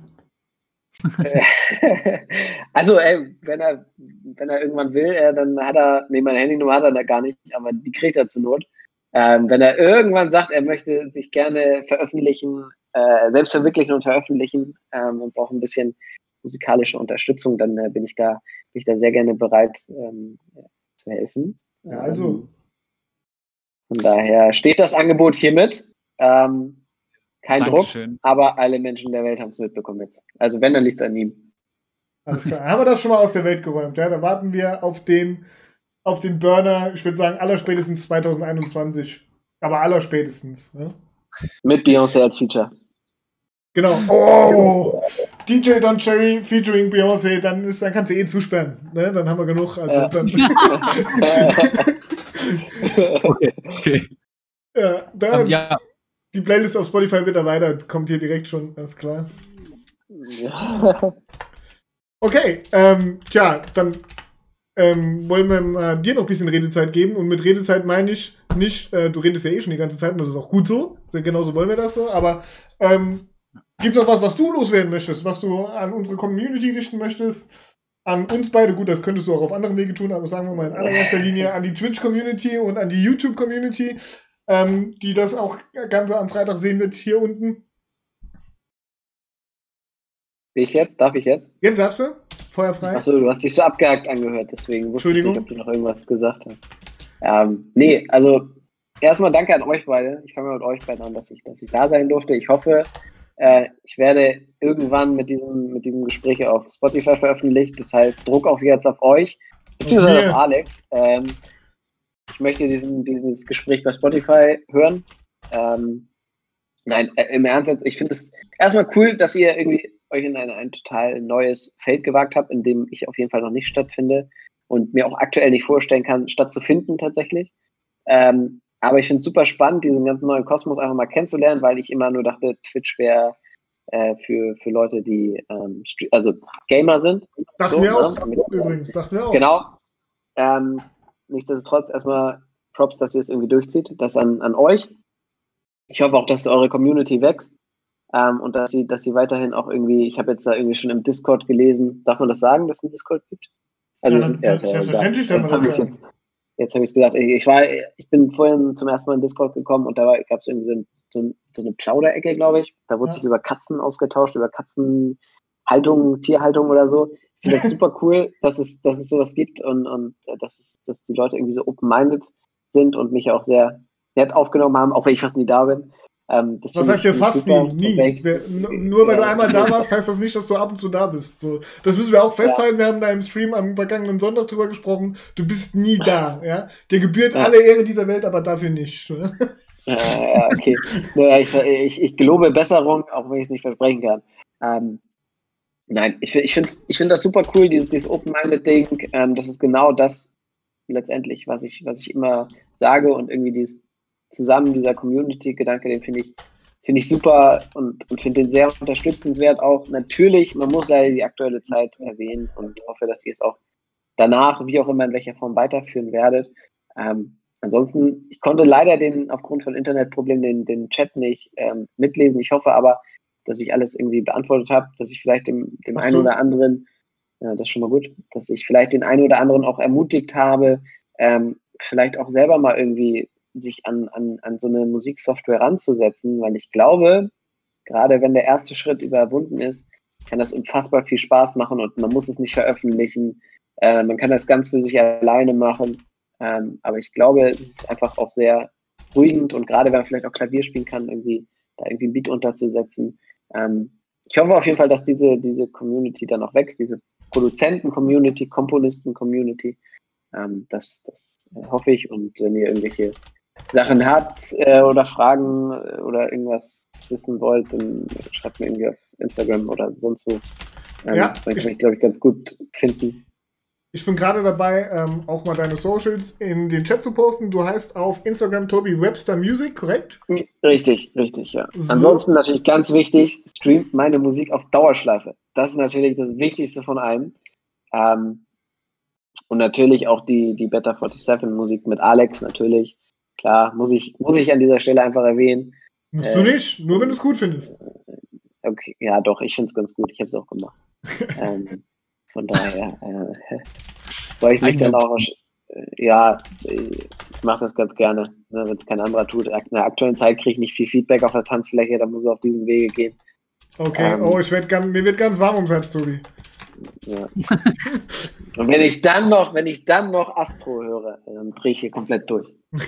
also, ey, wenn er, wenn er irgendwann will, äh, dann hat er, nee, meine Handynummer hat er da gar nicht, aber die kriegt er zur Not. Ähm, wenn er irgendwann sagt, er möchte sich gerne veröffentlichen, äh, selbst verwirklichen und veröffentlichen ähm, und braucht ein bisschen musikalische Unterstützung, dann äh, bin ich da, bin ich da sehr gerne bereit ähm, zu helfen. Ja, also. Ähm, von daher steht das Angebot hiermit. Ähm, kein Dankeschön. Druck, aber alle Menschen der Welt haben es mitbekommen jetzt. Also wenn, dann liegt es an ihm. Alles klar. haben wir das schon mal aus der Welt geräumt. Ja, da warten wir auf den, auf den Burner, ich würde sagen, allerspätestens 2021. Aber allerspätestens. Ne? Mit Beyoncé als Feature. Genau. Oh! DJ Don Cherry featuring Beyoncé, dann, ist, dann kannst du eh zusperren. Ne? Dann haben wir genug. Also ja. dann okay, okay. Ja, dann, um, ja, die Playlist auf Spotify wird erweitert, kommt hier direkt schon, ganz klar. Ja. Okay, ähm, tja, dann ähm, wollen wir äh, dir noch ein bisschen Redezeit geben. Und mit Redezeit meine ich nicht, äh, du redest ja eh schon die ganze Zeit und das ist auch gut so. Genauso wollen wir das so. Aber ähm, gibt es auch was, was du loswerden möchtest, was du an unsere Community richten möchtest? An uns beide, gut, das könntest du auch auf anderen Wege tun, aber sagen wir mal in allererster Linie an die Twitch-Community und an die YouTube-Community ähm, die das auch ganz am Freitag sehen wird, hier unten. Ich jetzt? Darf ich jetzt? Jetzt darfst du. Feuerfrei. Achso, du hast dich so abgehakt angehört, deswegen wusste ich nicht, ob du noch irgendwas gesagt hast. Ähm, nee, also erstmal danke an euch beide. Ich fange mal mit euch beiden an, dass ich, dass ich da sein durfte. Ich hoffe, äh, ich werde irgendwann mit diesem, mit diesem Gespräch auf Spotify veröffentlicht. Das heißt, Druck auf jetzt auf euch, beziehungsweise auf Alex. Ähm, möchte diesen, dieses Gespräch bei Spotify hören. Ähm, nein, äh, im Ernst, ich finde es erstmal cool, dass ihr irgendwie euch in ein, ein total neues Feld gewagt habt, in dem ich auf jeden Fall noch nicht stattfinde und mir auch aktuell nicht vorstellen kann, stattzufinden tatsächlich. Ähm, aber ich finde es super spannend, diesen ganzen neuen Kosmos einfach mal kennenzulernen, weil ich immer nur dachte, Twitch wäre äh, für, für Leute, die ähm, also Gamer sind. Dachten so, wir auch, ne? übrigens, dachten wir auch. Genau. Ähm, nichtsdestotrotz erstmal Props, dass ihr es irgendwie durchzieht. Das an, an euch. Ich hoffe auch, dass eure Community wächst ähm, und dass sie, dass sie weiterhin auch irgendwie, ich habe jetzt da irgendwie schon im Discord gelesen, darf man das sagen, dass es einen Discord gibt? Also, ja, ja, selbstverständlich darf man das sagen. Jetzt, jetzt habe ich es gesagt, ich, war, ich bin vorhin zum ersten Mal in Discord gekommen und da gab es irgendwie so, so, so, eine Plauderecke, glaube ich. Da wurde ja. sich über Katzen ausgetauscht, über Katzenhaltung, Tierhaltung oder so. Ich finde das super cool, dass es, dass es sowas gibt und, und äh, dass, es, dass die Leute irgendwie so open-minded sind und mich auch sehr nett aufgenommen haben, auch wenn ich fast nie da bin. Ähm, das heißt ja fast nie, nie. Wer, nur weil ja. du einmal da warst, heißt das nicht, dass du ab und zu da bist. So, das müssen wir auch festhalten. Ja. Wir haben in einem Stream am vergangenen Sonntag drüber gesprochen. Du bist nie da. Ja? Dir gebührt ja. alle Ehre dieser Welt, aber dafür nicht. ja, okay. Naja, ich, ich, ich gelobe Besserung, auch wenn ich es nicht versprechen kann. Ähm, nein, ich, ich finde ich find das super cool, dieses, dieses Open-Minded-Ding. Ähm, das ist genau das letztendlich, was ich, was ich immer sage und irgendwie dieses zusammen, dieser Community-Gedanke, den finde ich, finde ich super und, und finde den sehr unterstützenswert auch. Natürlich, man muss leider die aktuelle Zeit erwähnen und hoffe, dass ihr es auch danach, wie auch immer, in welcher Form weiterführen werdet. Ähm, ansonsten, ich konnte leider den, aufgrund von Internetproblemen den, den Chat nicht ähm, mitlesen. Ich hoffe aber, dass ich alles irgendwie beantwortet habe, dass ich vielleicht dem, dem einen oder anderen, ja, das ist schon mal gut, dass ich vielleicht den einen oder anderen auch ermutigt habe, ähm, vielleicht auch selber mal irgendwie sich an, an, an so eine Musiksoftware ranzusetzen, weil ich glaube, gerade wenn der erste Schritt überwunden ist, kann das unfassbar viel Spaß machen und man muss es nicht veröffentlichen. Äh, man kann das ganz für sich alleine machen. Ähm, aber ich glaube, es ist einfach auch sehr beruhigend und gerade wenn man vielleicht auch Klavier spielen kann, irgendwie da irgendwie ein Beat unterzusetzen. Ähm, ich hoffe auf jeden Fall, dass diese, diese Community dann auch wächst, diese Produzenten-Community, Komponisten-Community. Ähm, das, das hoffe ich. Und wenn ihr irgendwelche Sachen habt äh, oder Fragen äh, oder irgendwas wissen wollt, dann schreibt mir irgendwie auf Instagram oder sonst wo. Ähm, ja, dann kann ich, glaube ich, ganz gut finden. Ich bin gerade dabei, ähm, auch mal deine Socials in den Chat zu posten. Du heißt auf Instagram Toby Webster Music, korrekt? Richtig, richtig, ja. So. Ansonsten natürlich ganz wichtig, streamt meine Musik auf Dauerschleife. Das ist natürlich das Wichtigste von allem. Ähm, und natürlich auch die, die Better 47 Musik mit Alex, natürlich. Klar, muss ich, muss ich an dieser Stelle einfach erwähnen. Musst äh, du nicht, nur wenn du es gut findest. Okay, ja, doch, ich finde es ganz gut. Ich habe es auch gemacht. ähm, von daher, äh, weil ich mich dann auch, äh, ja, ich mache das ganz gerne, ne, wenn es kein anderer tut. In der aktuellen Zeit kriege ich nicht viel Feedback auf der Tanzfläche, da muss es auf diesem Wege gehen. Okay, ähm, oh, ich werd ganz, mir wird ganz warm ums Herz, Tobi. Ja. Und wenn ich dann noch, wenn ich dann noch Astro höre, dann drehe ich hier komplett durch.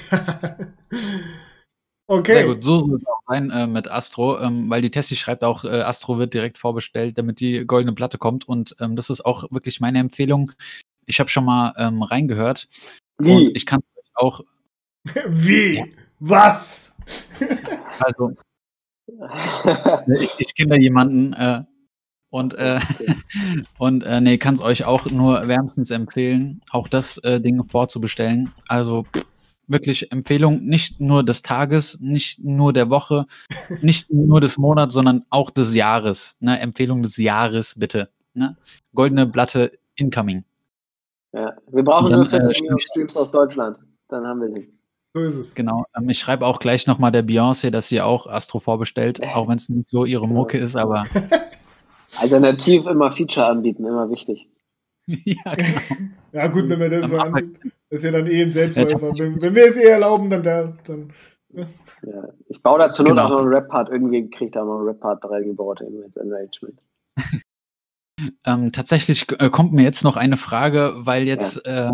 Okay. Sehr gut, so soll es auch sein äh, mit Astro, ähm, weil die Tessie schreibt auch, äh, Astro wird direkt vorbestellt, damit die goldene Platte kommt. Und ähm, das ist auch wirklich meine Empfehlung. Ich habe schon mal ähm, reingehört. Wie? Und ich kann es auch. Wie? Ja. Was? Also, ich, ich kenne da jemanden äh, und, äh, und äh, nee, kann es euch auch nur wärmstens empfehlen, auch das äh, Ding vorzubestellen. Also pff, wirklich Empfehlung, nicht nur des Tages, nicht nur der Woche, nicht nur des Monats, sondern auch des Jahres. Ne? Empfehlung des Jahres, bitte. Ne? Goldene Platte incoming. Ja, wir brauchen dann, nur 40 äh, Millionen Streams aus Deutschland. Dann haben wir sie. So ist es. Genau. Ähm, ich schreibe auch gleich nochmal der Beyoncé, dass sie auch Astro vorbestellt, äh. auch wenn es nicht so ihre Mucke ist, aber. Alternativ immer Feature anbieten, immer wichtig. ja, genau. ja, gut, wenn wir das so anbieten. Das ist ja dann eh ein Selbstläufer. Wenn, wenn wir es eh erlauben, dann da. Dann, ja. Ja, ich baue dazu nur genau. noch einen Rap-Part. Irgendwie kriege ich da noch einen Rap-Part reingebaut in das Enragement. ähm, tatsächlich äh, kommt mir jetzt noch eine Frage, weil jetzt ja. äh,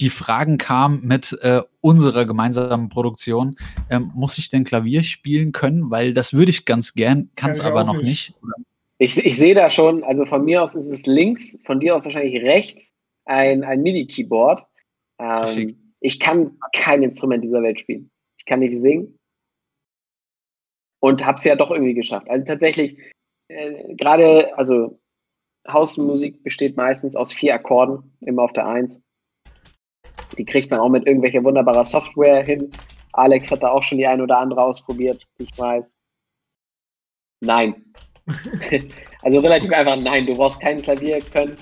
die Fragen kamen mit äh, unserer gemeinsamen Produktion. Ähm, muss ich denn Klavier spielen können? Weil das würde ich ganz gern, kann es aber noch nicht. nicht. Ich, ich sehe da schon, also von mir aus ist es links, von dir aus wahrscheinlich rechts ein, ein MIDI-Keyboard. Ähm, ich kann kein Instrument dieser Welt spielen. Ich kann nicht singen. Und habe es ja doch irgendwie geschafft. Also tatsächlich, äh, gerade, also Hausmusik besteht meistens aus vier Akkorden, immer auf der Eins. Die kriegt man auch mit irgendwelcher wunderbarer Software hin. Alex hat da auch schon die ein oder andere ausprobiert, ich weiß. Nein. also relativ einfach nein. Du brauchst kein Klavier können.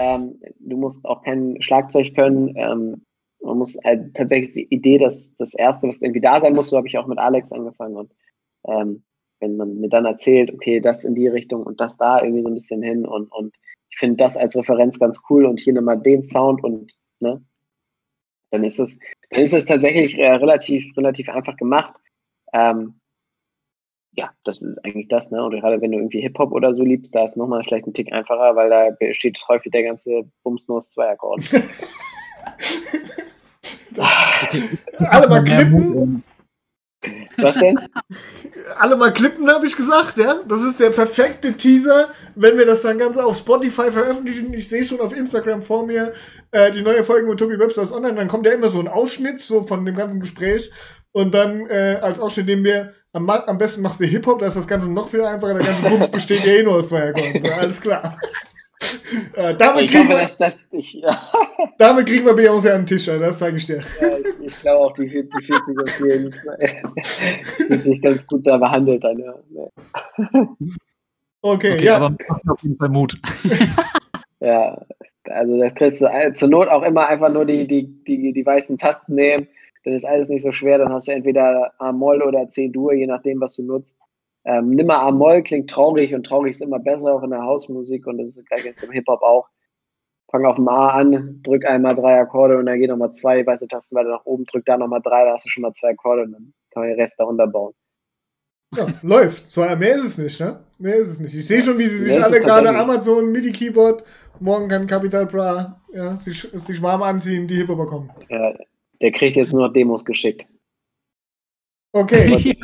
Ähm, du musst auch kein Schlagzeug können. Ähm, man muss äh, tatsächlich die Idee, dass das Erste, was irgendwie da sein muss, so habe ich auch mit Alex angefangen. Und ähm, wenn man mir dann erzählt, okay, das in die Richtung und das da irgendwie so ein bisschen hin und, und ich finde das als Referenz ganz cool und hier nochmal den Sound und ne, dann ist es, dann ist es tatsächlich äh, relativ, relativ einfach gemacht. Ähm, ja, das ist eigentlich das, ne? Und gerade wenn du irgendwie Hip-Hop oder so liebst, da ist nochmal vielleicht ein Tick einfacher, weil da besteht häufig der ganze Bums nur aus zwei Akkorden. Alle mal klippen. Was denn? Alle mal klippen, habe ich gesagt, ja. Das ist der perfekte Teaser, wenn wir das dann ganz auf Spotify veröffentlichen. Ich sehe schon auf Instagram vor mir äh, die neue Folge mit Tobi Webster ist online. Dann kommt ja immer so ein Ausschnitt so von dem ganzen Gespräch Und dann äh, als Ausschnitt nehmen wir, am, am besten machst du Hip-Hop, da ist das Ganze noch viel einfacher. Der ganze Bums besteht ja eh nur aus zwei Akkorden. Alles klar. äh, damit, Ich kriegen hoffe, wir, dass das. Ich, ja, damit kriegen wir Beyoncé an den Tisch, Alter, das sage ich dir. ich, ich glaube auch, die, die fühlt sich auf jeden Fall sich ganz gut da behandelt. Dann, ja. Okay, Okay, ja. aber macht auf jeden Fall Mut. ja, also das kriegst du zur Not auch immer einfach nur die, die, die, die weißen Tasten nehmen. Dann ist alles nicht so schwer. Dann hast du entweder A-Moll oder C-Dur, je nachdem, was du nutzt. Ähm, nimm mal A-Moll, klingt traurig und traurig ist immer besser, auch in der Hausmusik und das ist gleich jetzt im Hip-Hop auch. Fang auf dem A an, drück einmal drei Akkorde und dann geht nochmal zwei weiße Tasten weiter nach oben, drück da nochmal drei, da hast du schon mal zwei Akkorde und dann kann man den Rest darunter bauen. Ja, läuft. So, mehr ist es nicht, ne? Mehr ist es nicht. Ich sehe schon, wie sie sich alle gerade. Amazon MIDI-Keyboard, morgen kann Capital Bra ja, sich, sich warm anziehen, die Hip-Hopper kommen. Ja, der kriegt jetzt nur noch Demos geschickt. Okay.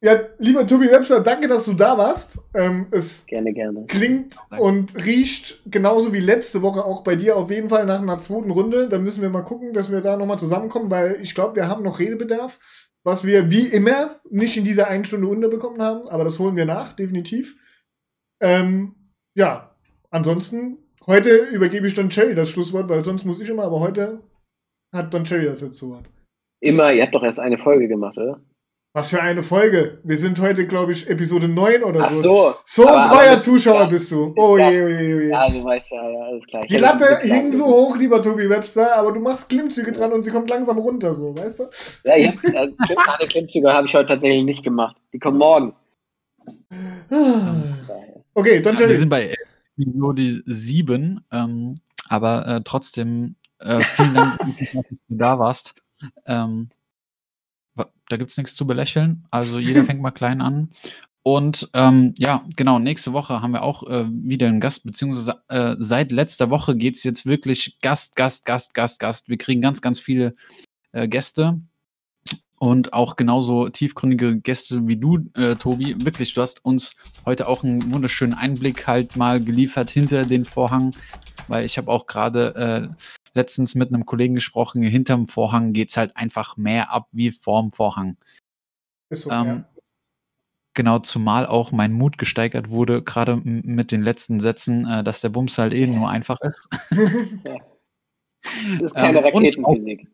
Ja, lieber Tobi Webster, danke, dass du da warst. Ähm, es Gerne, gerne. klingt Danke. und riecht genauso wie letzte Woche auch bei dir auf jeden Fall nach einer zweiten Runde. Da müssen wir mal gucken, dass wir da nochmal zusammenkommen, weil ich glaube, wir haben noch Redebedarf, was wir wie immer nicht in dieser einen Stunde unterbekommen haben, aber das holen wir nach, definitiv. Ähm, ja, ansonsten, heute übergebe ich Don Cherry das Schlusswort, weil sonst muss ich immer, aber heute hat Don Cherry das letzte Wort. Immer, ihr habt doch erst eine Folge gemacht, oder? Was für eine Folge. Wir sind heute, glaube ich, Episode 9 oder Ach so. so. So ein Aber- treuer aber- Zuschauer ja. bist du. Oh Ja. je, oh je, oh je. Ja, du weißt ja, ja, alles klar. Ich Die Latte hing so hoch, lieber Tobi Webster, aber du machst Klimmzüge dran und sie kommt langsam runter, so, weißt du? Ja, ich hab, äh, eine Klimmzüge habe ich heute tatsächlich nicht gemacht. Die kommen morgen. Okay, dann Ja, wir sind bei Episode 7, ähm, aber äh, trotzdem äh, vielen Dank, dass du da warst. Ähm, da gibt es nichts zu belächeln. Also jeder fängt mal klein an. Und ähm, ja, genau, nächste Woche haben wir auch äh, wieder einen Gast, beziehungsweise äh, seit letzter Woche geht es jetzt wirklich Gast, Gast, Gast, Gast, Gast. Wir kriegen ganz, ganz viele äh, Gäste und auch genauso tiefgründige Gäste wie du, äh, Tobi. Wirklich, du hast uns heute auch einen wunderschönen Einblick halt mal geliefert hinter den Vorhang, weil ich habe auch gerade äh, letztens mit einem Kollegen gesprochen, hinterm Vorhang geht es halt einfach mehr ab wie vorm Vorhang. Ist so, Ähm, Genau, zumal auch mein Mut gesteigert wurde, gerade mit den letzten Sätzen, äh, dass der Bums halt eben nur einfach ist. ja. Das ist keine Ähm, und Raketenphysik.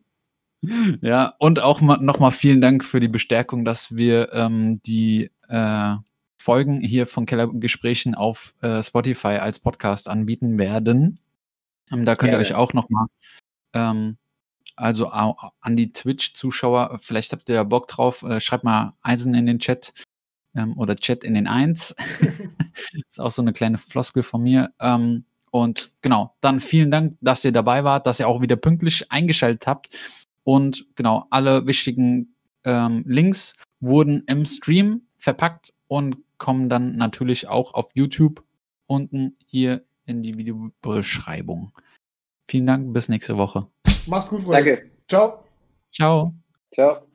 Ja, und auch nochmal vielen Dank für die Bestärkung, dass wir ähm, die äh, Folgen hier von Kellergesprächen auf äh, Spotify als Podcast anbieten werden. Ähm, da könnt ihr Gerne. euch auch nochmal, ähm, also an die Twitch-Zuschauer, vielleicht habt ihr da Bock drauf, äh, schreibt mal Eisen in den Chat ähm, oder Chat in den Eins. ist auch so eine kleine Floskel von mir. Ähm, und genau, dann vielen Dank, dass ihr dabei wart, dass ihr auch wieder pünktlich eingeschaltet habt. Und genau, alle wichtigen ähm, Links wurden im Stream verpackt und kommen dann natürlich auch auf YouTube unten hier in die Videobeschreibung. Vielen Dank, bis nächste Woche. Mach's gut, Freunde. Danke. Ciao. Ciao. Ciao.